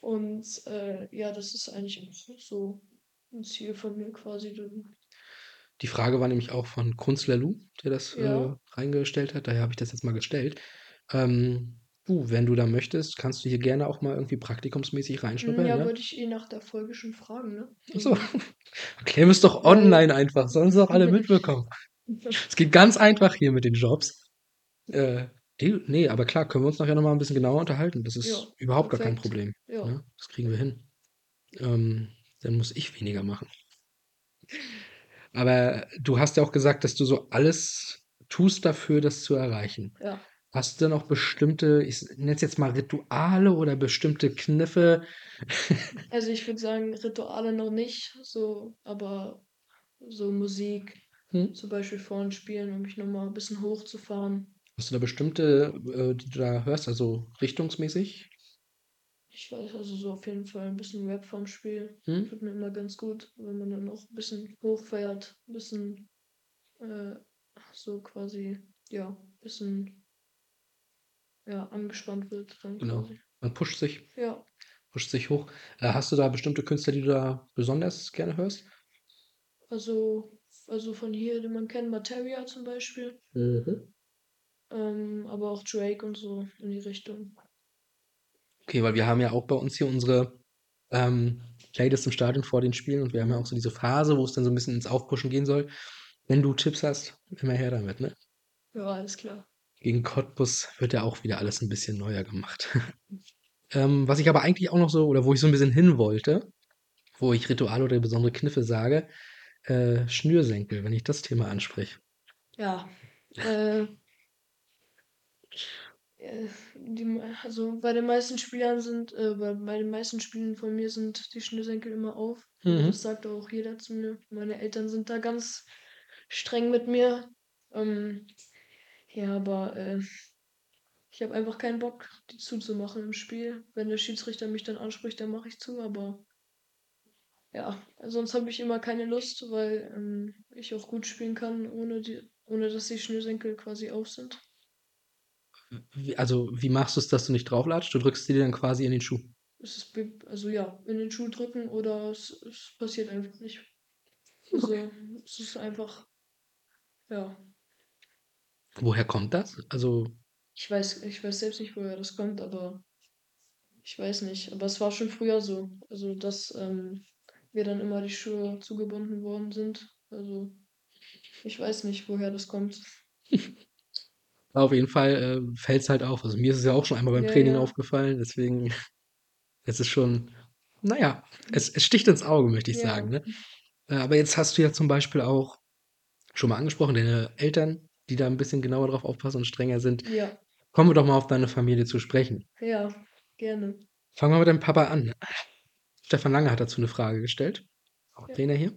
Und, äh, ja, das ist eigentlich so 'n Ziel von mir quasi dann. Die Frage war nämlich auch von Kunstler Lou, der das, äh, Ja. reingestellt hat, daher habe ich das jetzt mal gestellt. Ähm, du, wenn du da möchtest, kannst du hier gerne auch mal irgendwie praktikumsmäßig Hm, reinschnuppern, ja, ja? wollte ich eh nach der Folge schon fragen, ne? Ach so. Irgendwie. Erklären wir's doch Weil online einfach, sollen's doch alle mitbekommen. Es geht ganz einfach hier mit den Jobs. Äh, die ne, aber klar, können wir uns nachher noch mal 'n bisschen genauer unterhalten. Das Ja, ist überhaupt gar kein perfekt. Problem, Ja. ne? Das kriegen wir hin. Ähm, dann muss ich weniger machen. Aber du hast ja auch gesagt, dass du so alles tust dafür, das zu erreichen. Ja. Hast du denn auch bestimmte, ich nenne es jetzt mal Rituale oder bestimmte Kniffe? Also, ich würde sagen, Rituale noch nicht, so aber so Musik, Mhm. zum Beispiel vor 'n Spielen, um mich noch mal 'n bisschen hochzufahren. Hast du da bestimmte, äh, die du da hörst, also richtungsmäßig? Ich weiß also so auf jeden Fall 'n bisschen Rap vorm Spiel Mhm. tut mir immer ganz gut, wenn man dann auch 'n bisschen hochfährt, 'n bisschen, äh, so quasi, ja, bisschen ja, angespannt wird dann Genau. quasi. Man pusht sich Ja. pusht sich hoch. Äh, hast du da bestimmte Künstler, die du da besonders gerne hörst? Also also von hier, den man kennt, Materia zum Beispiel. Mhm. Ähm, aber auch Drake und so in die Richtung. Okay, weil wir haben ja auch bei uns hier unsere, ähm, Playlist im Stadion vor den Spielen und wir haben ja auch so diese Phase, wo es dann so 'n bisschen ins Aufpushen gehen soll. Wenn du Tipps hast, immer her damit, ne? Ja, alles klar. Gegen Cottbus wird ja auch wieder alles 'n bisschen neuer gemacht. Ähm, was ich aber eigentlich auch noch so oder wo ich so 'n bisschen hin wollte, wo ich Rituale oder besondere Kniffe sage, äh, Schnürsenkel, wenn ich das Thema anspreche. Ja, äh, die mei also, bei den meisten Spielern sind äh, bei bei den meisten Spielen von mir sind die Schnürsenkel immer auf. Mhm. das sagt auch jeder zu mir. Meine Eltern sind da ganz streng mit mir. Ähm, ja, aber, äh, ich habe einfach keinen Bock, die zuzumachen im Spiel. Wenn der Schiedsrichter mich dann anspricht, dann mache ich zu, aber ja, sonst habe ich immer keine Lust, weil, ähm, ich auch gut spielen kann, ohne die ohne dass die Schnürsenkel quasi auf sind. Also, wie machst du's, dass du nicht drauflatscht? Du drückst sie dir dann quasi in den Schuh? Es ist also ja, in den Schuh drücken oder es es passiert einfach nicht. Also, Okay. es ist einfach ja. Woher kommt das? Also Ich weiß ich weiß selbst nicht, woher das kommt, aber ich weiß nicht. Aber es war schon früher so. Also, dass, ähm, mir dann immer die Schuhe zugebunden worden sind. Also, ich weiß nicht, woher das kommt. Auf jeden Fall, äh, fällt's halt auf. Also, mir ist es ja auch schon einmal beim Ja, Training ja. aufgefallen, deswegen es ist schon na ja, es es sticht ins Auge, möchte ich Ja. sagen, ne? Äh, aber jetzt hast du ja zum Beispiel auch schon mal angesprochen, deine Eltern, die da 'n bisschen genauer drauf aufpassen und strenger sind. Ja. Kommen wir doch mal auf deine Familie zu sprechen. Ja, gerne. Fangen wir mit deinem Papa an. Stefan Lange hat dazu 'ne Frage gestellt, auch Ja. Trainer hier.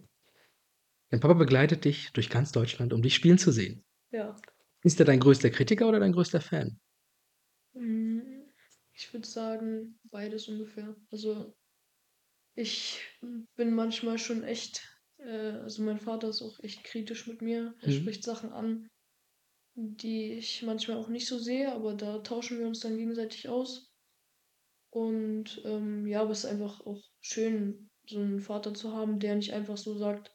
Dein Papa begleitet dich durch ganz Deutschland, um dich spielen zu sehen. Ja. Ist er dein größter Kritiker oder dein größter Fan? Hm, ich würde sagen, beides ungefähr. Also, ich bin manchmal schon echt äh, also, mein Vater ist auch echt kritisch mit mir. Er Mhm. spricht Sachen an, die ich manchmal auch nicht so sehe, aber da tauschen wir uns dann gegenseitig aus. Und, ähm, ja, aber es ist einfach auch schön, so 'n Vater zu haben, der nicht einfach so sagt,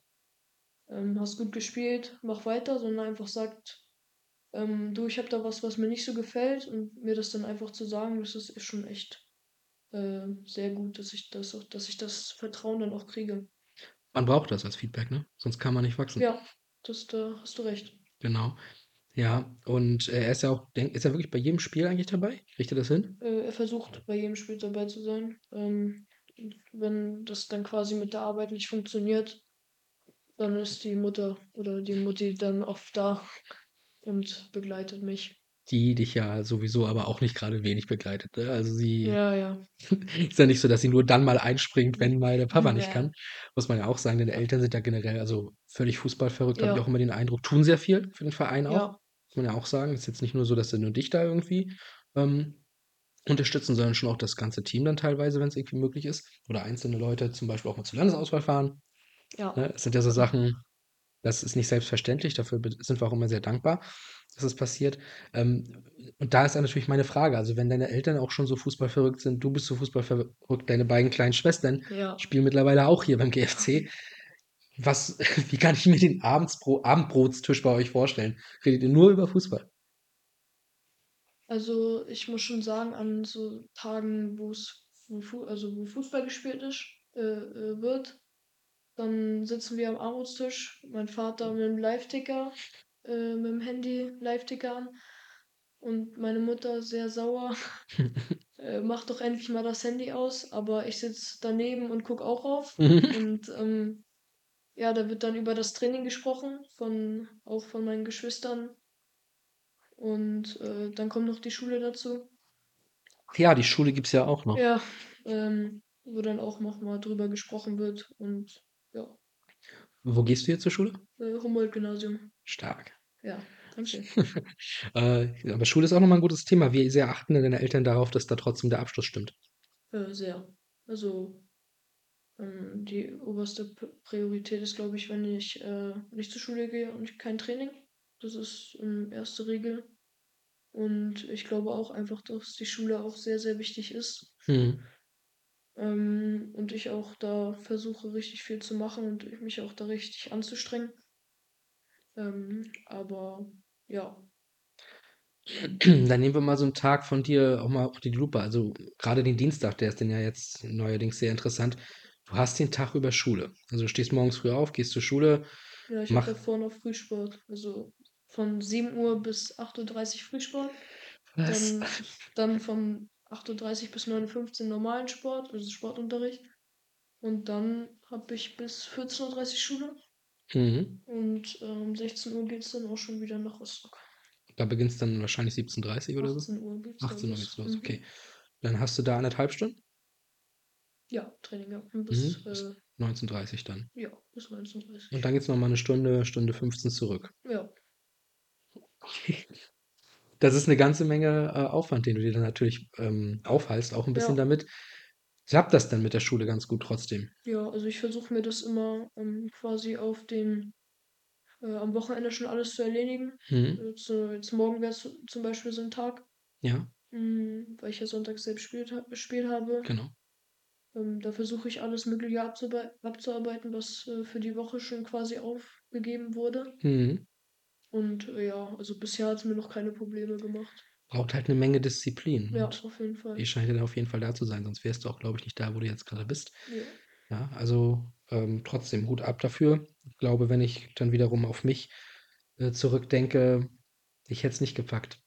ähm: „Hast gut gespielt, mach weiter“, sondern einfach sagt, ähm: „Du, ich habe da was, was mir nicht so gefällt“ und mir das dann einfach zu sagen, das ist ist schon echt, äh, sehr gut, dass ich das auch dass ich das Vertrauen dann auch kriege. Man braucht das als Feedback, ne? Sonst kann man nicht wachsen. Ja, das da hast du recht. Genau. Ja, und, äh, er ist ja auch denk ist er wirklich bei jedem Spiel eigentlich dabei? Kriegt er das hin? Äh, er versucht, bei jedem Spiel dabei zu sein. Ähm, wenn das dann quasi mit der Arbeit nicht funktioniert, dann ist die Mutter oder die Mutti dann oft da und begleitet mich. Die dich ja sowieso aber auch nicht grade wenig begleitet, ne? Also, sie Ja, ja. ist ja nicht so, dass sie nur dann mal einspringt, wenn mal der Papa nicht Ja. kann. Muss man ja auch sagen, deine Ja. Eltern sind ja generell also, völlig fußballverrückt, habe ich Ja. auch immer den Eindruck, tun sehr viel für den Verein auch. Ja. Muss man ja auch sagen. Ist jetzt nicht nur so, dass sie nur dich da irgendwie, ähm, unterstützen, sondern schon auch das ganze Team dann teilweise, wenn's irgendwie möglich ist. Oder einzelne Leute zum Beispiel auch mal zur Landesauswahl fahren. Ja. Ne? Das sind ja so Sachen, das ist nicht selbstverständlich. Dafür sind wir auch immer sehr dankbar, dass es passiert. Ähm, und da ist dann natürlich meine Frage, also, wenn deine Eltern auch schon so fußballverrückt sind, du bist so fußballverrückt, deine beiden kleinen Schwestern Ja. spielen mittlerweile auch hier beim GFC. Was wie kann ich mir den Abendsbro Abendbrotstisch bei euch vorstellen? Redet ihr nur über Fußball? Also, ich muss schon sagen, an so Tagen, wo also, wo Fußball gespielt ist äh, äh, wird, dann sitzen wir am Abendbrotstisch, mein Vater mit'm Liveticker äh, mit'm Handy Liveticker an und meine Mutter sehr sauer, äh: „Mach doch endlich mal das Handy aus“, aber ich sitze daneben und gucke auch rauf. Und, ähm, ja, da wird dann über das Training gesprochen von auch von meinen Geschwistern. Und, äh, dann kommt noch die Schule dazu. Ja, die Schule gibt's ja auch noch. Ja, ähm, wo dann auch noch mal drüber gesprochen wird und ja. Wo gehst du jetzt zur Schule? Äh, Humboldt-Gymnasium. Stark. Ja, danke. Äh, aber Schule ist auch noch mal 'n gutes Thema. Wie sehr achten denn deine Eltern darauf, dass da trotzdem der Abschluss stimmt? Äh, sehr. Also, ähm, die oberste P Priorität ist, glaube ich, wenn ich, äh, nicht zur Schule gehe und kein Training. Das ist, ähm, erste Regel. Und ich glaube auch einfach, dass die Schule auch sehr, sehr wichtig ist. Mhm. Ähm, und ich auch da versuche, richtig viel zu machen und mich auch da richtig anzustrengen. Ähm, aber ja. Dann nehmen wir mal so 'n Tag von dir auch mal unter die Lupe. Also, grade den Dienstag, der ist dann ja jetzt neuerdings sehr interessant. Du hast den Tag über Schule. Also, du stehst morgens früh auf, gehst zur Schule, Ja, ich habe mach davor noch Frühsport. Also, von 7:00 bis 8:30 Frühsport. Was? Dann dann von 8:30 bis 9:15 normalen Sport, also Sportunterricht. Und dann habe ich bis 14:30 Uhr Schule Mhm. und, äh, um 16:00 geht's dann auch schon wieder nach Rostock. Da beginnt's dann wahrscheinlich 17:30 oder so? 18:00 geht's da 18:00 los. geht's los, Mhm. okay. Dann hast du da 1,5 Stunden? Ja, Training, ja. Bis, Mhm, bis äh 19:30 dann. ja, bis 19:30. Und dann geht's noch mal 'ne Stunde, Stunde 15 zurück. Ja. Okay. Das ist 'ne ganze Menge, äh, Aufwand, den du dir dann natürlich, ähm, aufhalst, auch 'n bisschen Ja. damit. Klappt das denn mit der Schule ganz gut trotzdem? Ja, also ich versuche mir das immer, ähm, quasi auf den äh, am Wochenende schon alles zu erledigen. Mhm. Jetzt, äh jetzt morgen wär's zum Beispiel so 'n Tag. Ja. Hm, weil ich ja sonntags selbst gespielt ha gespielt habe. Genau. Ähm, da versuche ich alles Mögliche abzuarbeiten, was, äh, für die Woche schon quasi aufgegeben wurde. Mhm. Und, äh, ja, also bisher hat's mir noch keine Probleme gemacht. Braucht halt 'ne Menge Disziplin Ja, und auf jeden Fall. die scheint ja dann auf jeden Fall da zu sein, sonst wärst du auch, glaube ich, nicht da, wo du jetzt grade bist. Ja. Ja, also, ähm, trotzdem Hut ab dafür. Ich glaube, wenn ich dann wiederum auf mich, äh, zurückdenke, ich hätte es nicht gepackt.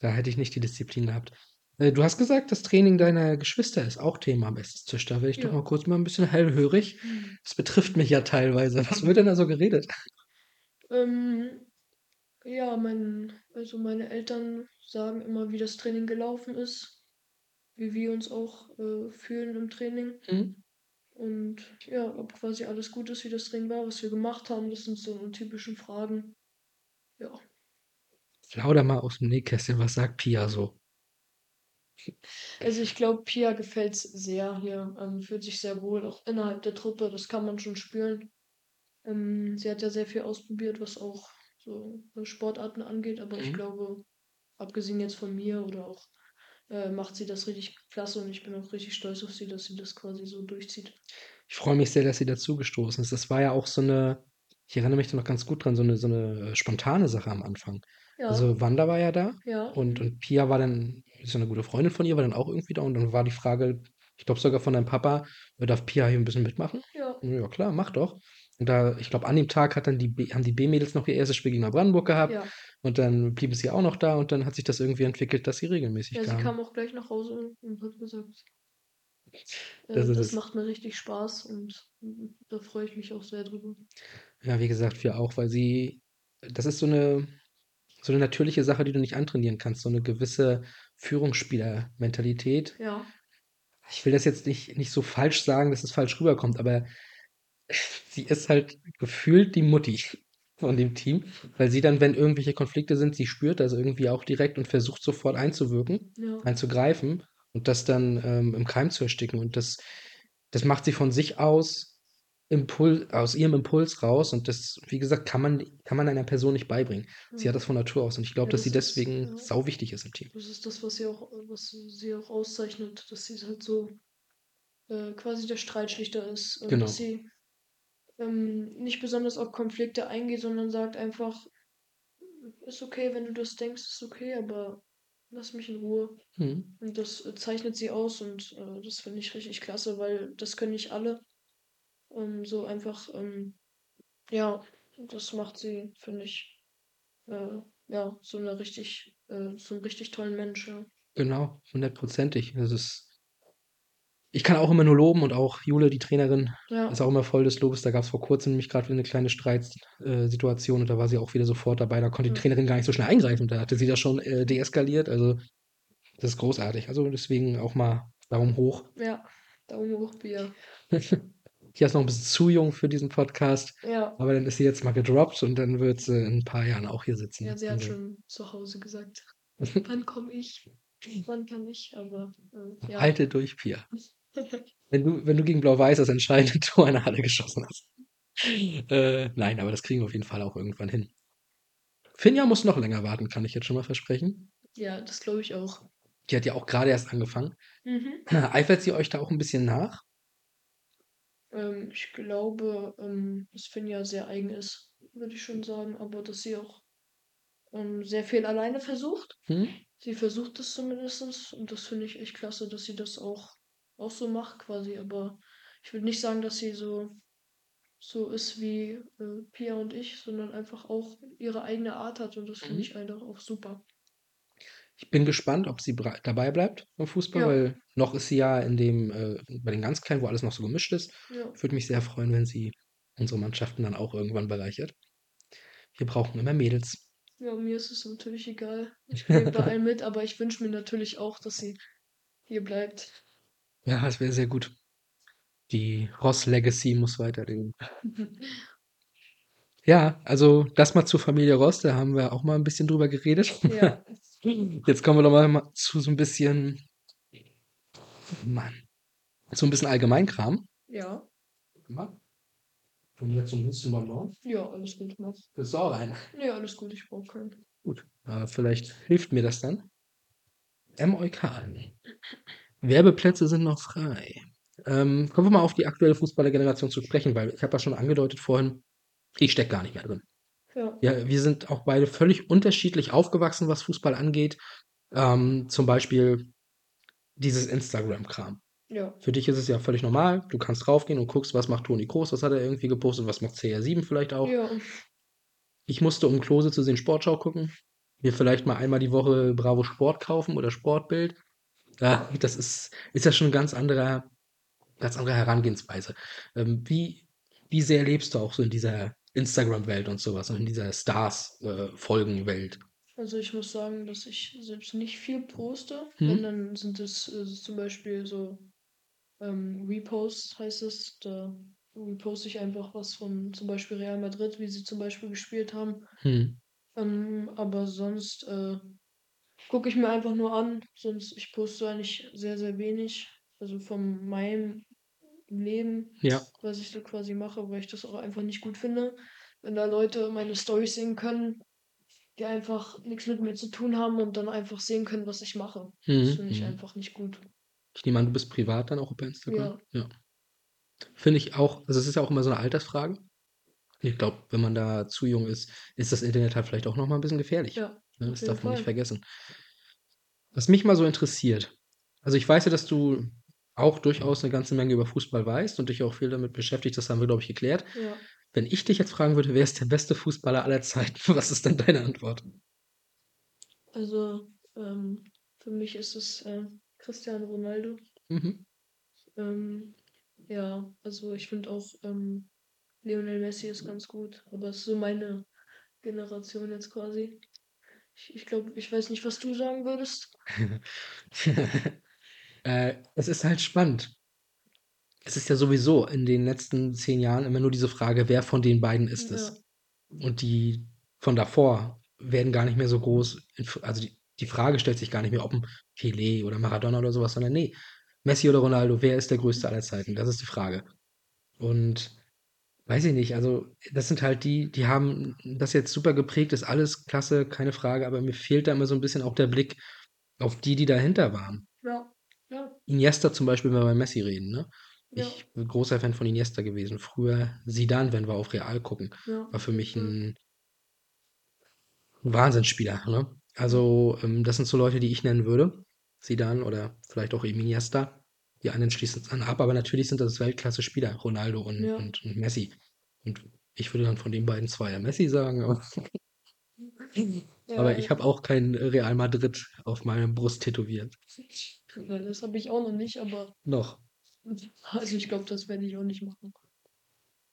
Da hätte ich nicht die Disziplin gehabt. Äh, du hast gesagt, das Training deiner Geschwister ist auch Thema am Esstisch. Da werde ich doch Ja. mal kurz mal 'n bisschen hellhörig. Das betrifft mich ja teilweise. Was wird denn da so geredet? Ähm, ja, mein also meine Eltern sagen immer, wie das Training gelaufen ist, wie wir uns auch, äh, fühlen im Training. Mhm. Und ja, ob quasi alles gut ist, wie das Training war, was wir gemacht haben. Das sind so typischen Fragen. Ja. Plauder mal aus'm Nähkästchen, was sagt Pia so? Also, ich glaube, Pia gefällt's sehr hier, ähm, fühlt sich sehr wohl, auch innerhalb der Truppe, das kann man schon spüren. Ähm, sie hat ja sehr viel ausprobiert, was auch so, äh, Sportarten angeht, aber ich Mhm. glaube, abgesehen jetzt von mir oder auch äh, macht sie das richtig klasse und ich bin auch richtig stolz auf sie, dass sie das quasi so durchzieht. Ich freue mich sehr, dass sie dazugestoßen ist. Das war ja auch so 'ne ich erinnere mich da noch ganz gut dran, so 'ne so 'ne, äh, spontane Sache am Anfang. Ja. Also, Wanda war ja da Ja, und und Pia war dann ist ja 'ne gute Freundin von ihr, war dann auch irgendwie da und dann war die Frage, ich glaube sogar von deinem Papa: „Äh, darf Pia hier 'n bisschen mitmachen?“ Ja. „Ja klar, mach doch.“ Und da ich glaube, an dem Tag hat dann die B haben die B-Mädels noch ihr erstes Spiel gegen Neubrandenburg gehabt Ja. und dann blieb sie auch noch da und dann hat sich das irgendwie entwickelt, dass sie regelmäßig Ja, sie kam. auch gleich nach Hause und hat gesagt äh, Das das macht mir richtig Spaß und, da freue ich mich auch sehr drüber. Ja, wie gesagt, wir auch, weil sie das ist so 'ne so 'ne natürliche Sache, die du nicht antrainieren kannst, so 'ne gewisse Führungsspielermentalität. Ja. Ich will das jetzt nicht nicht so falsch sagen, dass es falsch rüberkommt, aber sie ist halt gefühlt die Mutti von dem Team, weil sie dann, wenn irgendwelche Konflikte sind sie spürt das irgendwie auch direkt und versucht sofort einzuwirken, Ja. einzugreifen und das dann, ähm, im Keim zu ersticken. Und das das macht sie von sich aus Impul aus ihrem Impuls raus und das, wie gesagt, kann man kann man einer Person nicht beibringen. Sie Ja. hat das von Natur aus und ich glaube, Ja, dass sie das ist deswegen ja. sauwichtig ist im Team. Das ist das, was sie auch was sie auch auszeichnet, dass sie halt so, äh, quasi der Streitschlichter ist, äh, Genau. dass sie, ähm, nicht besonders auf Konflikte eingeht, sondern sagt einfach: „Ist okay, wenn du das denkst, ist okay, aber lass mich in Ruhe.“ Mhm. Und das, äh, zeichnet sie aus und, äh, das finde ich richtig klasse, weil das können nicht alle. Ähm, so einfach, ähm ja, das macht sie, finde ich, äh, ja, so 'ne richtig äh, so 'n richtig tollen Mensch, ja. Genau, hundertprozentig. Das ist ich kann auch immer nur loben und auch Jule, die Trainerin, Ja. ist auch immer voll des Lobes. Da gab's vor Kurzem nämlich grad wieder 'ne kleine Streits äh, Situation und da war sie auch wieder sofort dabei. Da konnte die. Trainerin gar nicht so schnell eingreifen. Da hatte sie das schon, äh, deeskaliert. Also, das ist großartig. Also, deswegen auch mal Daumen hoch. Ja, Daumen hoch, Pia. Pia ist noch 'n bisschen zu jung für diesen Podcast, Ja. aber dann ist sie jetzt mal gedroppt und dann wird sie in 'n paar Jahren auch hier sitzen. Ja, sie hat Also schon zu Hause gesagt: „Wann komme ich? Wann kann ich?“ Aber, äh, ja. Halte durch, Pia. Wenn du wenn du gegen Blau-Weiß das entscheidende Tor in der Halle geschossen hast. Äh, nein, aber das kriegen wir auf jeden Fall auch irgendwann hin. Finja muss noch länger warten, kann ich jetzt schon mal versprechen. Ja, das glaube ich auch. Die hat ja auch grade erst angefangen. Mhm. Eifert sie euch da auch 'n bisschen nach? Ähm, ich glaube, ähm, dass Finja sehr eigen ist, würde ich schon sagen, aber dass sie auch, ähm, sehr viel alleine versucht. Mhm. Sie versucht es zumindestens und das finde ich echt klasse, dass sie das auch auch so macht quasi, aber ich würde nicht sagen, dass sie so so ist wie, äh, Pia und ich, sondern einfach auch ihre eigene Art hat und das finde Mhm. ich einfach auch super. Ich bin gespannt, ob sie dabei bleibt beim Fußball, Ja. weil noch ist sie ja in dem äh, bei den ganz Kleinen, wo alles noch so gemischt ist. Ja. Würde mich sehr freuen, wenn sie unsere Mannschaften dann auch irgendwann bereichert. Wir brauchen immer Mädels. Ja, mir ist es natürlich egal. Ich spiele bei allen mit, aber ich wünsche mir natürlich auch, dass sie hier bleibt. Ja, das wäre sehr gut. Die Ross-Legacy muss weiterleben. Ja, also das mal zur Familie Ross, da haben wir auch mal ein bisschen drüber geredet. Ja. Jetzt kommen wir doch mal zu so ein bisschen Mann, so ein bisschen Allgemeinkram. Ja. Mal. Und jetzt so ein bisschen Bonbon. Ja, alles gut. Mach. Das ist auch ein. Nee, alles gut, ich brauche keinen. Gut, äh, vielleicht hilft mir das dann. MOK. Werbeplätze sind noch frei. Ähm, kommen wir mal auf die aktuelle Fußballergeneration zu sprechen, weil ich habe ja schon angedeutet vorhin, ich stecke gar nicht mehr drin. Ja. Ja, wir sind auch beide völlig unterschiedlich aufgewachsen, was Fußball angeht. Ähm, zum Beispiel dieses Instagram-Kram. Ja. Für dich ist es ja völlig normal. Du kannst draufgehen und guckst, was macht Toni Kroos, was hat er irgendwie gepostet, was macht CR7 vielleicht auch. Ja. Ich musste, um Klose zu sehen, Sportschau gucken. Mir vielleicht mal einmal die Woche Bravo Sport kaufen oder Sportbild. Ja, das ist, ist ja schon ein ganz anderer, ganz andere Herangehensweise. Ähm, wie, wie sehr lebst du auch so in dieser Instagram-Welt und sowas und in dieser Stars-Folgen-Welt? Also ich muss sagen, dass ich selbst nicht viel poste. Mhm. Wenn, dann sind es äh, zum Beispiel so ähm, Reposts, heißt es. Da reposte ich einfach was von zum Beispiel Real Madrid, wie sie zum Beispiel gespielt haben. Hm. Ähm, aber sonst äh, gucke ich mir einfach nur an. Sonst, ich poste eigentlich sehr, sehr wenig. Also von meinem Leben, Ja. was ich so quasi mache, weil ich das auch einfach nicht gut finde. Wenn da Leute meine Storys sehen können, die einfach nichts mit mir zu tun haben und dann einfach sehen können, was ich mache. Das Mhm. finde ich mhm. einfach nicht gut. Ich nehme an, du bist privat dann auch bei Instagram? Ja. Ja. Finde ich auch, also es ist ja auch immer so eine Altersfrage. Ich glaube, wenn man da zu jung ist, ist das Internet halt vielleicht auch noch mal ein bisschen gefährlich. Ja, Ne, das darf man nicht vergessen. Was mich mal so interessiert, also ich weiß ja, dass du auch durchaus eine ganze Menge über Fußball weißt und dich auch viel damit beschäftigt, das haben wir, glaube ich, geklärt. Ja. Wenn ich dich jetzt fragen würde, wer ist der beste Fußballer aller Zeiten, was ist dann deine Antwort? Also ähm, für mich ist es äh, Cristiano Ronaldo. Mhm. Ähm, ja, also ich finde auch ähm, Lionel Messi ist ganz gut, aber es ist so meine Generation jetzt quasi. Ich, ich glaube, ich weiß nicht, was du sagen würdest. äh, es ist halt spannend. Es ist ja sowieso in den letzten zehn Jahren immer nur diese Frage, wer von den beiden ist Ja. es? Und die von davor werden gar nicht mehr so groß, also die, die Frage stellt sich gar nicht mehr, ob ein Pelé oder Maradona oder sowas, sondern nee, Messi oder Ronaldo, wer ist der größte aller Zeiten? Das ist die Frage. Und weiß ich nicht, also das sind halt die, die haben das jetzt super geprägt, ist alles klasse, keine Frage, aber mir fehlt da immer so ein bisschen auch der Blick auf die, die dahinter waren. Ja, ja, Iniesta zum Beispiel, wenn wir bei Messi reden, ne? ja, Ich bin großer Fan von Iniesta gewesen. Früher Zidane, wenn wir auf Real gucken, ja. war für mich Ja. ein Wahnsinnsspieler, ne? Also, ähm, das sind so Leute, die ich nennen würde. Zidane oder vielleicht auch eben Iniesta. Die einen schließen es dann ab, aber natürlich sind das Weltklasse-Spieler, Ronaldo und, Ja. und, und Messi. Und ich würde dann von den beiden zwei ja Messi sagen, aber, aber Ja, ich habe auch kein Real Madrid auf meiner Brust tätowiert. Das habe ich auch noch nicht, aber Noch. also ich glaube, das werde ich auch nicht machen.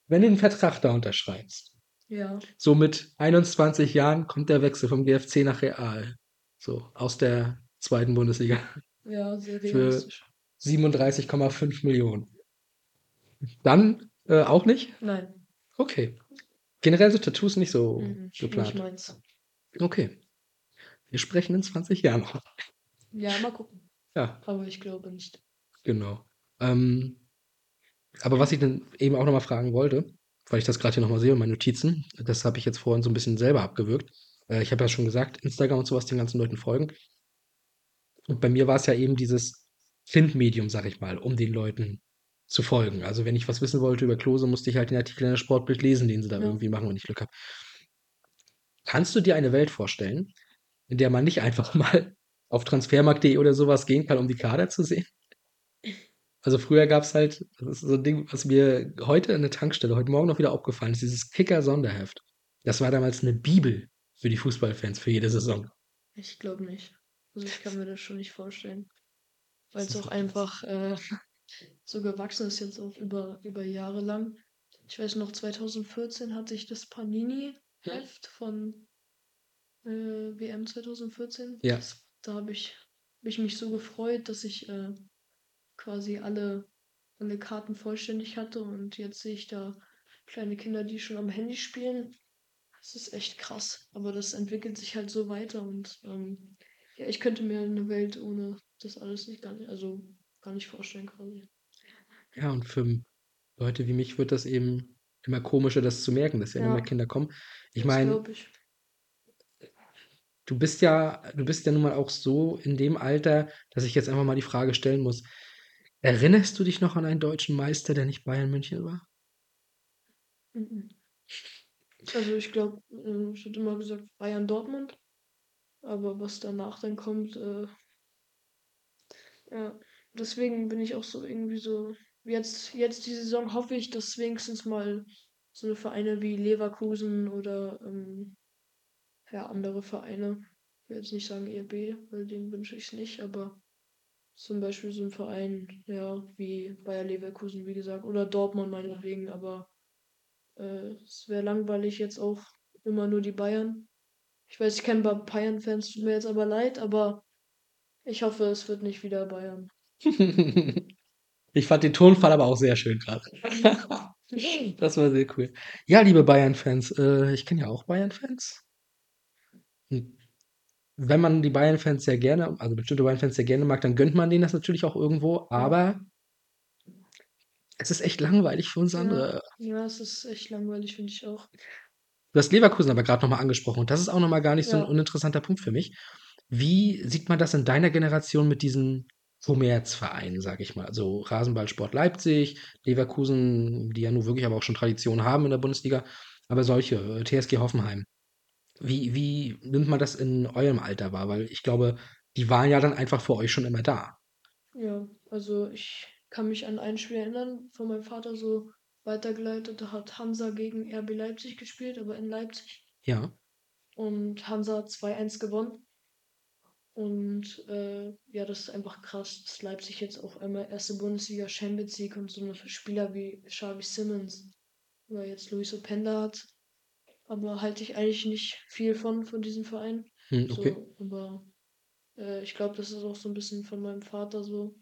Wenn du einen Vertrag da unterschreibst, Ja, So mit 21 Jahren kommt der Wechsel vom GFC nach Real. So, aus der zweiten Bundesliga. ja, sehr realistisch. 37,5 Millionen. Dann äh, auch nicht? Nein, Okay. Generell so Tattoos nicht so mhm, nicht geplant. meins. Okay. Wir sprechen in 20 Jahren noch. Ja, mal gucken. Ja, Aber ich glaube nicht. genau. Ähm, aber was ich dann eben auch nochmal fragen wollte, weil ich das gerade hier nochmal sehe, meine Notizen, das habe ich jetzt vorhin so ein bisschen selber abgewürgt. Äh, ich habe ja schon gesagt, Instagram und sowas den ganzen Leuten folgen. Und bei mir war es ja eben dieses Printmedium, sag ich mal, um den Leuten zu folgen. Also wenn ich was wissen wollte über Klose, musste ich halt den Artikel in der Sportbild lesen, den sie da Ja. irgendwie machen, wenn ich Glück habe. Kannst du dir eine Welt vorstellen, in der man nicht einfach mal auf transfermarkt.de oder sowas gehen kann, um die Kader zu sehen? Also früher gab es halt, das ist so ein Ding, was mir heute in der Tankstelle, heute Morgen noch wieder aufgefallen ist, dieses Kicker-Sonderheft. Das war damals eine Bibel für die Fußballfans für jede Saison. Ich glaube nicht. Also ich kann mir das schon nicht vorstellen. Weil es auch einfach äh, so gewachsen ist jetzt auch über, über Jahre lang. Ich weiß noch, 2014 hatte ich das Panini-Heft von äh, WM 2014. Ja. Das, da habe ich, hab ich mich so gefreut, dass ich äh, quasi alle, alle Karten vollständig hatte. Und jetzt sehe ich da kleine Kinder, die schon am Handy spielen. Das ist echt krass. Aber das entwickelt sich halt so weiter. Und ähm, ja, ich könnte mir eine Welt ohne das alles nicht gar nicht, also gar nicht vorstellen quasi. Ja, und für Leute wie mich wird das eben immer komischer, das zu merken, dass ja immer Ja. mehr Kinder kommen. Ich Das meine, glaube ich. du bist ja, du bist ja nun mal auch so in dem Alter, dass ich jetzt einfach mal die Frage stellen muss. Erinnerst du dich noch an einen deutschen Meister, der nicht Bayern München war? Mhm. Also ich glaube, äh, es wird immer gesagt Bayern Dortmund. Aber was danach dann kommt, äh, ja, deswegen bin ich auch so irgendwie so. Jetzt, jetzt die Saison hoffe ich, dass wenigstens mal so eine Vereine wie Leverkusen oder ähm, ja, andere Vereine, ich will jetzt nicht sagen ERB, weil dem wünsche ich es nicht, aber zum Beispiel so ein Verein, ja, wie Bayer Leverkusen, wie gesagt, oder Dortmund meinetwegen, aber äh, es wäre langweilig jetzt auch immer nur die Bayern. Ich weiß, ich kenne paar Bayern-Fans, tut mir jetzt aber leid, aber ich hoffe, es wird nicht wieder Bayern. Ich fand den Tonfall aber auch sehr schön gerade. Das war sehr cool. Ja, liebe Bayern-Fans, äh, ich kenne ja auch Bayern-Fans. Und wenn man die Bayern-Fans sehr gerne, also bestimmte Bayern-Fans sehr gerne mag, dann gönnt man denen das natürlich auch irgendwo, aber es ist echt langweilig für uns Ja, andere. ja, es ist echt langweilig, finde ich auch. Du hast Leverkusen aber gerade nochmal angesprochen und das ist auch nochmal gar nicht so ein Ja. uninteressanter Punkt für mich. Wie sieht man das in deiner Generation mit diesen Kommerzvereinen, sage ich mal? Also Rasenballsport Leipzig, Leverkusen, die ja nun wirklich aber auch schon Tradition haben in der Bundesliga, aber solche, äh, TSG Hoffenheim. Wie, wie nimmt man das in eurem Alter wahr? Weil ich glaube, die waren ja dann einfach für euch schon immer da. Ja, also ich kann mich an ein Spiel erinnern, von meinem Vater so weitergeleitet. Da hat Hansa gegen RB Leipzig gespielt, aber in Leipzig. Ja. Und Hansa hat 2-1 gewonnen. Und äh, ja, das ist einfach krass, dass Leipzig jetzt auch einmal erste Bundesliga Champions League und so eine Spieler wie Xavi Simmons oder jetzt Luis Openda hat. Aber halte ich eigentlich nicht viel von, von diesem Verein. Hm, okay. So, aber äh, ich glaube, das ist auch so ein bisschen von meinem Vater so,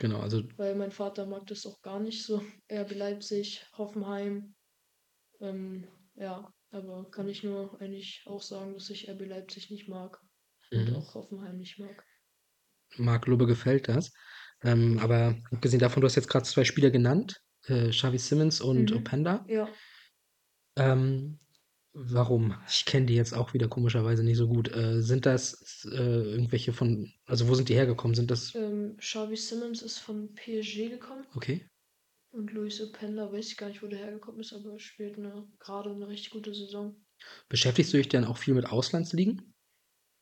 Genau, also weil mein Vater mag das auch gar nicht so. RB Leipzig, Hoffenheim. Ähm, ja, aber kann ich nur eigentlich auch sagen, dass ich RB Leipzig nicht mag und mhm. auch Hoffenheim nicht mag. Marc Lubbe gefällt das. Ähm, aber abgesehen davon, du hast jetzt gerade zwei Spieler genannt, äh, Xavi Simmons und Mhm. Openda. Ja, Ähm, warum? Ich kenne die jetzt auch wieder komischerweise nicht so gut. Äh, sind das äh, irgendwelche von, also wo sind die hergekommen? Sind das, ähm, Xavi Simmons ist von PSG gekommen okay? und Luis Openda weiß ich gar nicht, wo der hergekommen ist, aber er spielt eine, gerade eine richtig gute Saison. Beschäftigst du dich denn auch viel mit Auslandsligen?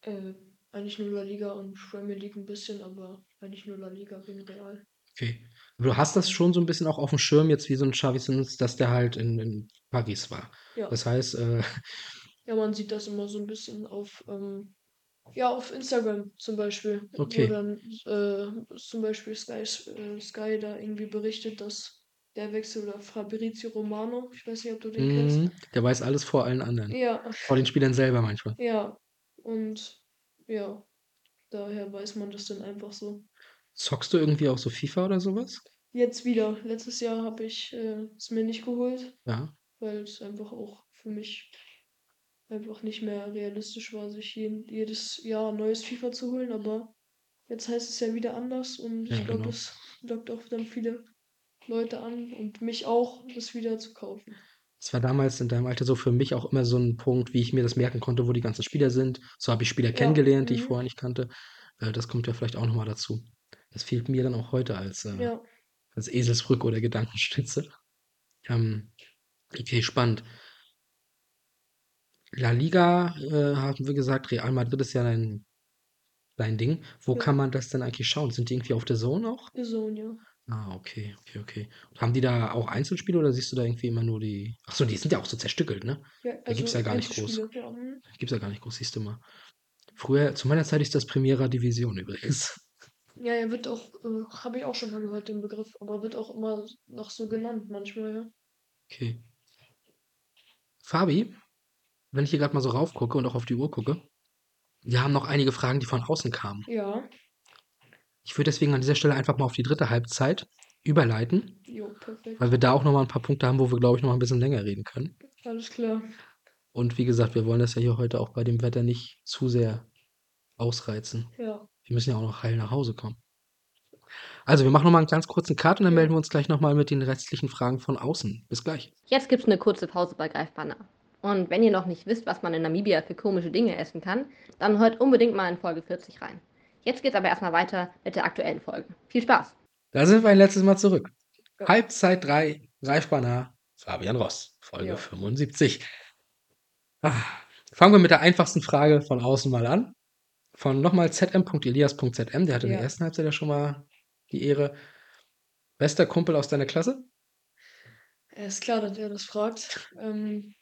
Äh, eigentlich nur La Liga und Premier League ein bisschen, aber eigentlich nur La Liga wegen Real. Okay. Aber du hast das schon so ein bisschen auch auf dem Schirm, jetzt wie so ein Xavi Simmons, dass der halt in, in Paris war. Ja. Das heißt, äh, Ja, man sieht das immer so ein bisschen auf, ähm, ja, auf Instagram zum Beispiel. Okay. Wo dann äh, zum Beispiel Sky, äh, Sky da irgendwie berichtet, dass der Wechsel oder Fabrizio Romano, ich weiß nicht, ob du den kennst. mh, der weiß alles vor allen anderen. Ja, Vor den Spielern selber manchmal. ja. Und ja, daher weiß man das dann einfach so. Zockst du irgendwie auch so FIFA oder sowas? Jetzt wieder. Letztes Jahr habe ich äh, es mir nicht geholt, Ja. weil es einfach auch für mich einfach nicht mehr realistisch war, sich jeden, jedes Jahr ein neues FIFA zu holen. Aber jetzt heißt es ja wieder anders und Ja, ich glaube, genau. das lockt auch dann viele Leute an und mich auch, das wieder zu kaufen. Das war damals in deinem Alter so für mich auch immer so ein Punkt, wie ich mir das merken konnte, wo die ganzen Spieler sind. So habe ich Spieler Ja, kennengelernt, die ich mhm. vorher nicht kannte. Äh, das kommt ja vielleicht auch nochmal dazu. Das fehlt mir dann auch heute als, äh, Ja, als Eselsbrücke oder Gedankenstütze. Ähm, okay, spannend. La Liga, äh, haben wir gesagt, Real Madrid ist ja dein, dein Ding. Wo Ja. kann man das denn eigentlich schauen? Sind die irgendwie auf der Zone auch? Zone, ja. Ah, okay, okay, okay. Und haben die da auch Einzelspiele oder siehst du da irgendwie immer nur die. Achso, die sind ja auch so zerstückelt, ne? Ja, Da gibt's ja gar nicht groß. Einzelspiele, Ja, mhm. Gibt's ja gar nicht groß, siehst du mal. Früher, zu meiner Zeit ist das Primera Division übrigens. Ja, er wird auch, äh, habe ich auch schon mal gehört, den Begriff, aber wird auch immer noch so genannt manchmal, ja. Okay. Fabi, wenn ich hier gerade mal so raufgucke und auch auf die Uhr gucke, wir haben noch einige Fragen, die von außen kamen. Ja, Ich würde deswegen an dieser Stelle einfach mal auf die dritte Halbzeit überleiten, jo, perfekt. weil wir da auch noch mal ein paar Punkte haben, wo wir, glaube ich, noch mal ein bisschen länger reden können. Alles klar. Und wie gesagt, wir wollen das ja hier heute auch bei dem Wetter nicht zu sehr ausreizen. Ja, Wir müssen ja auch noch heil nach Hause kommen. Also, wir machen noch mal einen ganz kurzen Cut und dann Ja. melden wir uns gleich noch mal mit den restlichen Fragen von außen. Bis gleich. Jetzt gibt's eine kurze Pause bei Greifbar nah. Und wenn ihr noch nicht wisst, was man in Namibia für komische Dinge essen kann, dann hört unbedingt mal in Folge 40 rein. Jetzt geht's aber erstmal weiter mit der aktuellen Folge. Viel Spaß! Da sind wir ein letztes Mal zurück. Ja. Halbzeit 3, greifbar nah, Fabian Ross, Folge Ja. 75. Ah, fangen wir mit der einfachsten Frage von außen mal an. Von nochmal zm.elias.zm, der hatte in der Ja. ersten Halbzeit ja schon mal die Ehre. Bester Kumpel aus deiner Klasse? Ja, ist klar, dass er das fragt. Ähm,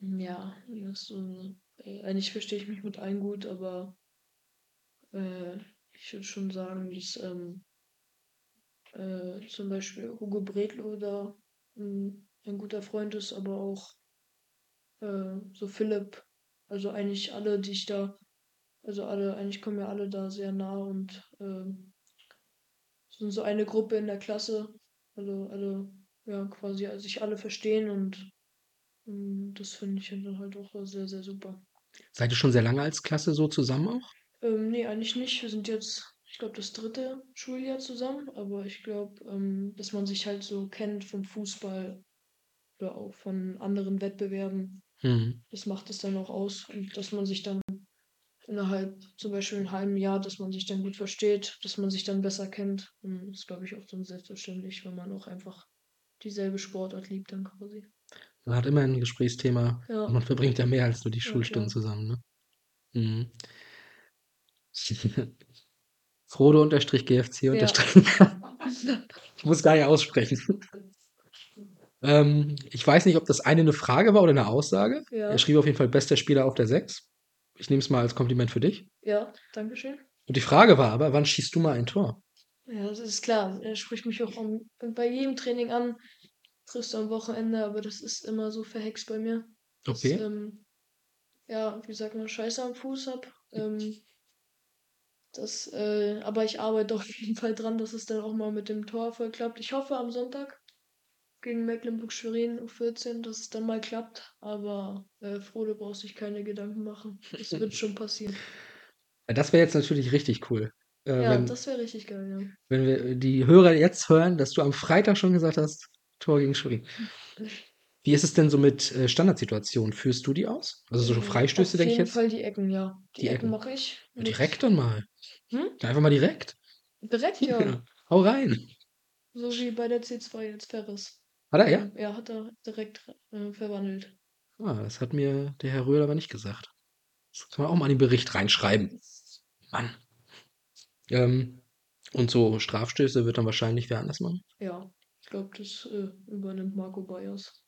ja, das äh, eigentlich verstehe ich mich mit allen gut, aber äh, ich würde schon sagen, dass ähm, äh, zum Beispiel Hugo Bredlo da ähm, ein guter Freund ist, aber auch äh, so Philipp, also eigentlich alle, die ich da, also alle, eigentlich kommen ja alle da sehr nah und ähm, sind so eine Gruppe in der Klasse, also alle ja, quasi also sich alle verstehen und ähm, das finde ich dann halt auch sehr, sehr super. Seid ihr schon sehr lange als Klasse so zusammen auch? Ähm, nee, eigentlich nicht. Wir sind jetzt, ich glaube, das dritte Schuljahr zusammen, aber ich glaube, ähm, dass man sich halt so kennt vom Fußball oder auch von anderen Wettbewerben, Hm. das macht es dann auch aus und dass man sich dann innerhalb zum Beispiel einem halben Jahr, dass man sich dann gut versteht, dass man sich dann besser kennt, ähm, ist, glaube ich, auch dann selbstverständlich, wenn man auch einfach dieselbe Sportart liebt dann quasi. Man hat immer ein Gesprächsthema. Ja. Und man verbringt ja mehr als nur die Ja, Schulstunden klar. zusammen, ne? Mhm. Frodo unterstrich GFC Ja. unterstrich. Ich muss gar nicht aussprechen. Ähm, ich weiß nicht, ob das eine eine Frage war oder eine Aussage. Ja. Er schrieb auf jeden Fall bester Spieler auf der 6. Ich nehme es mal als Kompliment für dich. Ja, Dankeschön. Und die Frage war aber, wann schießt du mal ein Tor? Ja, das ist klar. Er spricht mich auch am, bei jedem Training an. Triffst du am Wochenende, aber das ist immer so verhext bei mir. dass, Okay. ähm, ja, wie sagt man, Scheiße am Fuß hab. Ähm, das, äh, aber ich arbeite auf jeden Fall dran, dass es dann auch mal mit dem Torerfolg klappt. Ich hoffe am Sonntag gegen Mecklenburg-Schwerin U14, dass es dann mal klappt. Aber äh, Frodo braucht sich keine Gedanken machen. Es wird schon passieren. Das wäre jetzt natürlich richtig cool. Äh, Ja, wenn, das wäre richtig geil, ja. wenn wir die Hörer jetzt hören, dass du am Freitag schon gesagt hast, Tor gegen Schwerin. Wie ist es denn so mit äh, Standardsituationen? Führst du die aus? Also so Äh, Freistöße, Auf denke ich jeden jetzt? Fall die Ecken, ja. Die, Die Ecken, Ecken. mache ich. Ja, direkt dann mal. Hm? Einfach mal direkt. Direkt, ja. Ja. Hau rein. So wie bei der C2 jetzt Ferris. Hat er, ja? Ähm, Ja, hat er direkt äh, verwandelt. Ah, das hat mir der Herr Röhl aber nicht gesagt. Das kann man auch mal in den Bericht reinschreiben. Mann. Ähm, und so Strafstöße wird dann wahrscheinlich wer anders machen. Ja, ich glaube, das äh, übernimmt Marco Bayers.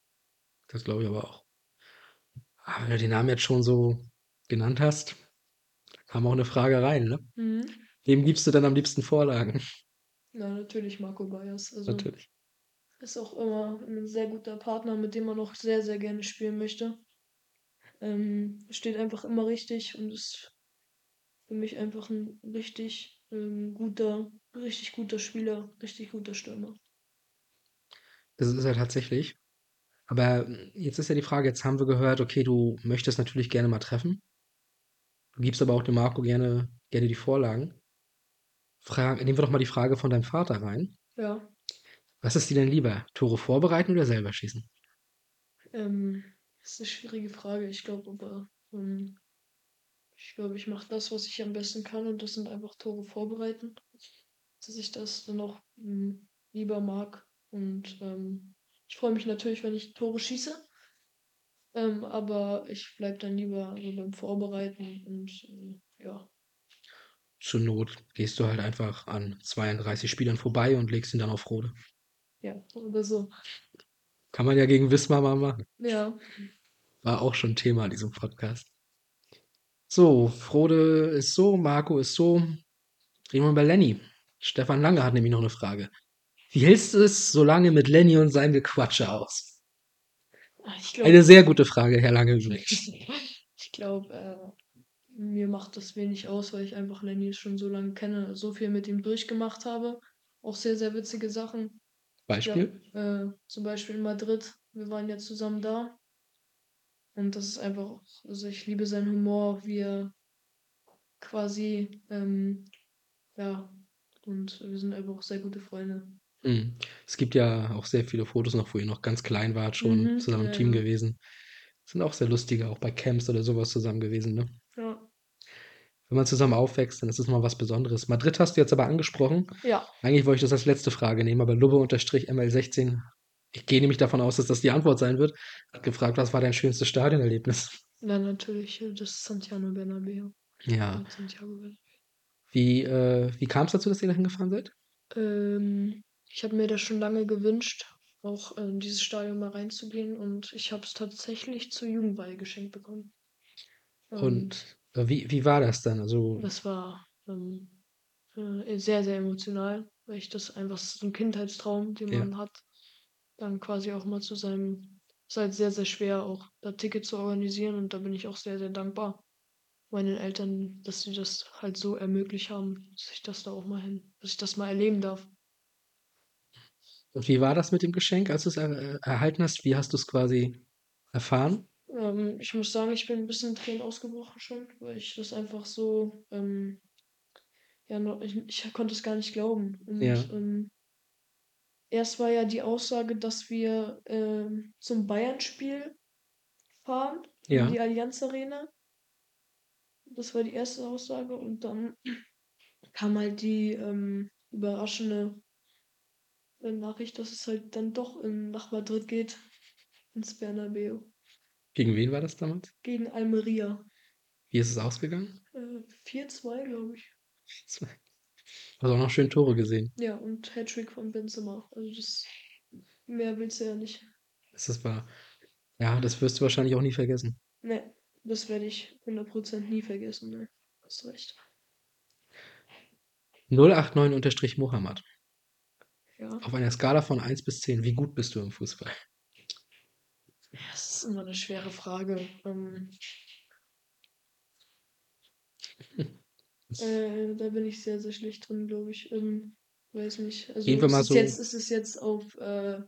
Das glaube ich aber auch. Aber wenn du den Namen jetzt schon so genannt hast, da kam auch eine Frage rein, ne? Mhm. Wem gibst du dann am liebsten Vorlagen? Ja, natürlich Marco Bayers. Also Natürlich. ist auch immer ein sehr guter Partner, mit dem man auch sehr, sehr gerne spielen möchte. Ähm, steht einfach immer richtig und ist für mich einfach ein richtig ähm, guter, richtig guter Spieler, richtig guter Stürmer. Das ist er tatsächlich. Aber jetzt ist ja die Frage, jetzt haben wir gehört, okay, du möchtest natürlich gerne mal treffen. Du gibst aber auch dem Marco gerne, gerne die Vorlagen. Fra nehmen wir doch mal die Frage von deinem Vater rein. Ja, Was ist dir denn lieber? Tore vorbereiten oder selber schießen? ähm, ist eine schwierige Frage. Ich glaube aber, ähm, ich glaube, ich mache das, was ich am besten kann und das sind einfach Tore vorbereiten. Dass ich das dann auch ähm, lieber mag. Und ähm, ich freue mich natürlich, wenn ich Tore schieße. Ähm, aber ich bleibe dann lieber so beim Vorbereiten und äh, ja. Zur Not gehst du halt einfach an 32 Spielern vorbei und legst ihn dann auf Rode. Ja, oder so. Kann man ja gegen Wismar mal machen. Ja, War auch schon Thema in diesem Podcast. So, Frode ist so, Marco ist so. Reden wir über Lenny. Stefan Lange hat nämlich noch eine Frage. Wie hältst du es so lange mit Lenny und seinem Gequatsche aus? Ah, Ich Eine sehr gute Frage, Herr Lange. übrigens. ich glaube, äh, mir macht das wenig aus, weil ich einfach Lenny schon so lange kenne, so viel mit ihm durchgemacht habe. Auch sehr, sehr witzige Sachen. Ja, Beispiel? äh, zum Beispiel in Madrid. Wir waren ja zusammen da. Und das ist einfach, also ich liebe seinen Humor, wie er quasi, ähm, ja, und wir sind einfach auch sehr gute Freunde. Mhm. Es gibt ja auch sehr viele Fotos noch, wo ihr noch ganz klein wart, schon Mhm, zusammen im Team gewesen. Sind auch sehr lustige, auch bei Camps oder sowas zusammen gewesen, ne? Ja. Wenn man zusammen aufwächst, dann ist es mal was Besonderes. Madrid hast du jetzt aber angesprochen. Ja. Eigentlich wollte ich das als letzte Frage nehmen, aber Lubbe-ML16, ich gehe nämlich davon aus, dass das die Antwort sein wird, hat gefragt, was war dein schönstes Stadionerlebnis? Ja, natürlich, äh, das Santiago Bernabéu. Ja. Mit Santiago Bernabéu. Wie, äh, wie kam es dazu, dass ihr da hingefahren seid? Ähm, ich habe mir das schon lange gewünscht, auch in dieses Stadion mal reinzugehen und ich habe es tatsächlich zur Jugendweihe geschenkt bekommen. Und Und äh, wie, wie war das dann? Also, das war ähm, äh, sehr, sehr emotional, weil ich das einfach so ein Kindheitstraum, den Ja. man hat, dann quasi auch mal zu seinem, ist halt sehr, sehr schwer auch da Ticket zu organisieren und da bin ich auch sehr, sehr dankbar meinen Eltern, dass sie das halt so ermöglicht haben, dass ich das da auch mal hin, dass ich das mal erleben darf. Und wie war das mit dem Geschenk, als du es er, äh, erhalten hast? Wie hast du es quasi erfahren? Ähm, ich muss sagen, ich bin ein bisschen in Tränen ausgebrochen schon, weil ich das einfach so, ähm, ja, ich, ich konnte es gar nicht glauben. Und Ja. ähm, erst war ja die Aussage, dass wir ähm, zum Bayern-Spiel fahren, in Ja. die Allianz Arena. Das war die erste Aussage und dann kam halt die ähm, überraschende Nachricht, dass es halt dann doch in, nach Madrid geht, ins Bernabeu, Gegen wen war das damals? gegen Almeria. Wie ist es ausgegangen? Äh, 4-2, glaube ich. Du hast auch noch schön Tore gesehen. Ja, und Hattrick von Benzema. Also das mehr willst du ja nicht. Das ist wahr. Ja, das wirst du wahrscheinlich auch nie vergessen. Ne, das werde ich 100% nie vergessen. Ne, hast recht. 089-Mohammed. Ja, Auf einer Skala von 1 bis 10, wie gut bist du im Fußball? das ist immer eine schwere Frage. Ähm, äh, da bin ich sehr, sehr schlecht drin, glaube ich. Ähm, weiß nicht. Also Gehen wir ist mal es so- jetzt, ist es jetzt auf äh,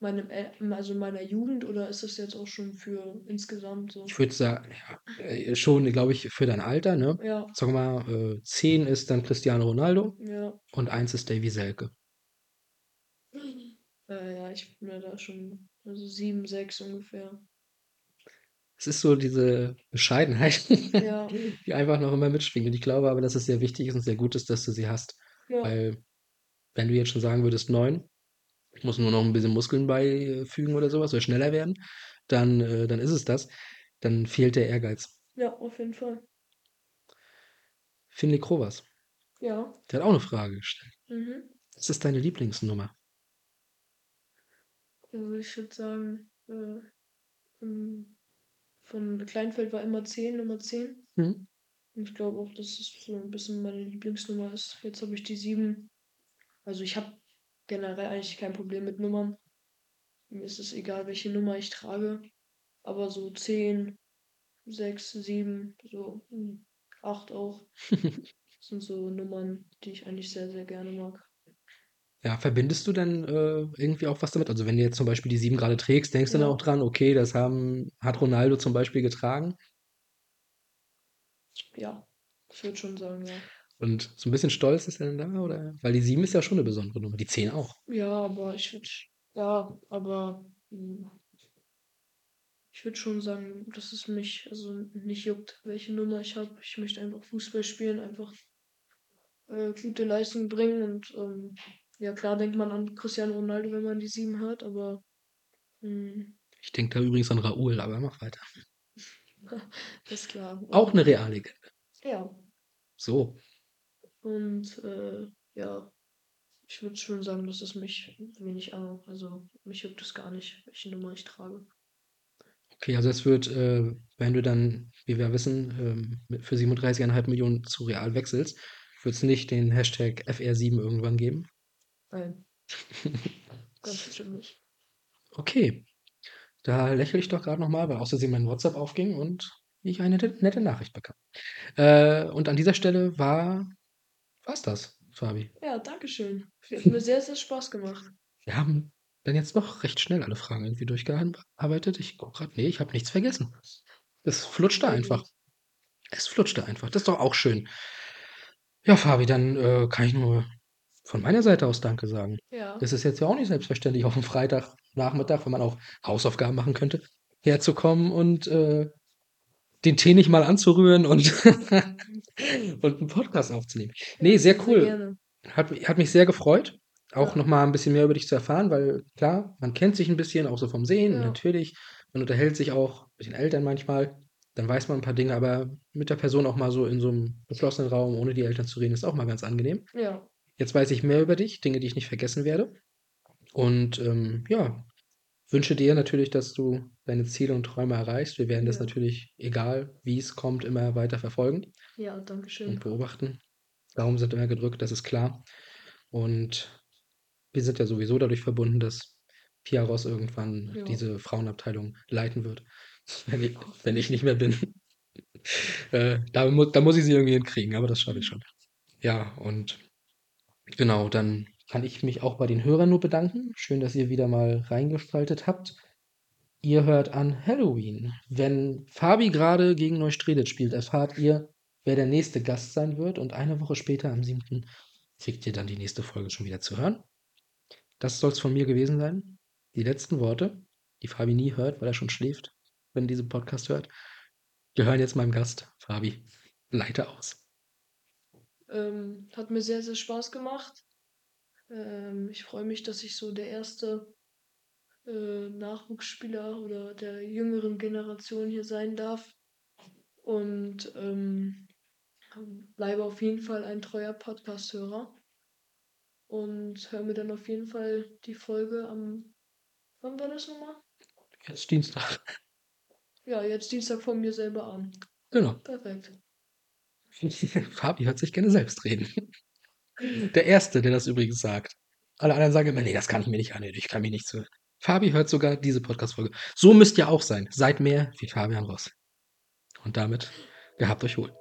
meinem, also meiner Jugend oder ist es jetzt auch schon für insgesamt so? Ich würde sagen, ja, äh, schon, glaube ich, für dein Alter, ne? Ja, Sagen wir mal, äh, 10 ist dann Cristiano Ronaldo ja. und 1 ist Davy Selke. Äh, ja, ich bin ja da schon, also 7, 6 ungefähr. Es ist so diese Bescheidenheit, Ja, die einfach noch immer mitschwingt. Und ich glaube aber, dass es sehr wichtig ist und sehr gut ist, dass du sie hast. ja, Weil, wenn du jetzt schon sagen würdest, 9, ich muss nur noch ein bisschen Muskeln beifügen oder sowas, oder schneller werden, dann, äh, dann ist es das. Dann fehlt der Ehrgeiz. ja, auf jeden Fall. Finley Krovas, Ja. der hat auch eine Frage gestellt. Mhm. Was ist deine Lieblingsnummer? Also ich würde sagen, äh, von Kleinfeld war immer 10, Nummer 10. Hm? Und ich glaube auch, dass es so ein bisschen meine Lieblingsnummer ist. Jetzt habe ich die 7. Also ich habe generell eigentlich kein Problem mit Nummern. Mir ist es egal, welche Nummer ich trage. Aber so 10, 6, 7, so 8 auch. sind so Nummern, die ich eigentlich sehr, sehr gerne mag. Ja, verbindest du dann äh, irgendwie auch was damit? Also wenn du jetzt zum Beispiel die 7 gerade trägst, denkst du dann Ja. auch dran, okay, das haben, hat Ronaldo zum Beispiel getragen? Ja, ich würde schon sagen, ja. Und so ein bisschen stolz ist er dann da, oder? Weil die 7 ist ja schon eine besondere Nummer, die 10 auch. Ja, aber ich würde, ja, aber hm, ich würde schon sagen, dass es mich also nicht juckt, welche Nummer ich habe. Ich möchte einfach Fußball spielen, einfach äh, gute Leistung bringen und ähm, ja, klar denkt man an Cristiano Ronaldo, wenn man die sieben hört, aber hm, Ich denke da übrigens an Raoul, aber mach weiter. ist klar. Auch eine Reallegende. Ja, So. und äh, ja, ich würde schon sagen, dass es mich wenig an, also mich juckt es gar nicht, welche Nummer ich trage. Okay, also es wird, äh, wenn du dann, wie wir wissen, ähm, für 37,5 Millionen zu Real wechselst, wird es nicht den Hashtag FR7 irgendwann geben. Nein. Ganz bestimmt nicht. Okay. Da lächle ich doch gerade noch mal, weil Versehen mein WhatsApp aufging und ich eine nette, nette Nachricht bekam. Äh, und an dieser Stelle war war's das, Fabi. Ja, danke schön. Hat mir sehr, sehr Spaß gemacht. Wir haben dann jetzt doch recht schnell alle Fragen irgendwie durchgearbeitet. Ich gucke gerade, nee, ich habe nichts vergessen. Das flutschte Sehr einfach. Es flutschte einfach. Das ist doch auch schön. Ja, Fabi, dann äh, kann ich nur von meiner Seite aus Danke sagen. Ja. Das ist jetzt ja auch nicht selbstverständlich, auf dem Freitagnachmittag, wenn man auch Hausaufgaben machen könnte, herzukommen und äh, den Tee nicht mal anzurühren und, und einen Podcast aufzunehmen. Nee, sehr cool. Hat, hat mich sehr gefreut, auch Ja. noch mal ein bisschen mehr über dich zu erfahren, weil klar, man kennt sich ein bisschen, auch so vom Sehen, Ja. natürlich. Man unterhält sich auch mit den Eltern manchmal. Dann weiß man ein paar Dinge, aber mit der Person auch mal so in so einem geschlossenen Raum, ohne die Eltern zu reden, ist auch mal ganz angenehm. Ja. Jetzt weiß ich mehr über dich, Dinge, die ich nicht vergessen werde. Und ähm, ja, wünsche dir natürlich, dass du deine Ziele und Träume erreichst. Wir werden das Ja. natürlich, egal wie es kommt, immer weiter verfolgen Ja, danke schön. und beobachten. Daumen sind immer gedrückt, das ist klar. Und wir sind ja sowieso dadurch verbunden, dass Pia Ross irgendwann Ja. diese Frauenabteilung leiten wird, wenn ich, wenn ich nicht mehr bin. äh, da, mu da muss ich sie irgendwie hinkriegen, aber das schaffe ich schon. Ja, und genau, dann kann ich mich auch bei den Hörern nur bedanken. Schön, dass ihr wieder mal reingeschaltet habt. Ihr hört an Halloween. Wenn Fabi gerade gegen Neustrelitz spielt, erfahrt ihr, wer der nächste Gast sein wird. Und eine Woche später, am 7., kriegt ihr dann die nächste Folge schon wieder zu hören. Das soll es von mir gewesen sein. Die letzten Worte, die Fabi nie hört, weil er schon schläft, wenn er diesen Podcast hört, gehören jetzt meinem Gast, Fabi. Leite aus. Ähm, hat mir sehr, sehr Spaß gemacht. Ähm, ich freue mich, dass ich so der erste äh, Nachwuchsspieler oder der jüngeren Generation hier sein darf. Und ähm, bleibe auf jeden Fall ein treuer Podcast-Hörer. Und höre mir dann auf jeden Fall die Folge am. Wann war das nochmal? Jetzt Dienstag. Ja, jetzt Dienstag von mir selber an. Genau. Perfekt. Fabi hört sich gerne selbst reden. Der Erste, der das übrigens sagt. Alle anderen sagen immer, nee, das kann ich mir nicht anhören, ich kann mir nicht zuhören. Fabi hört sogar diese Podcast-Folge. So müsst ihr auch sein. Seid mehr wie Fabian Ross. Und damit gehabt euch wohl.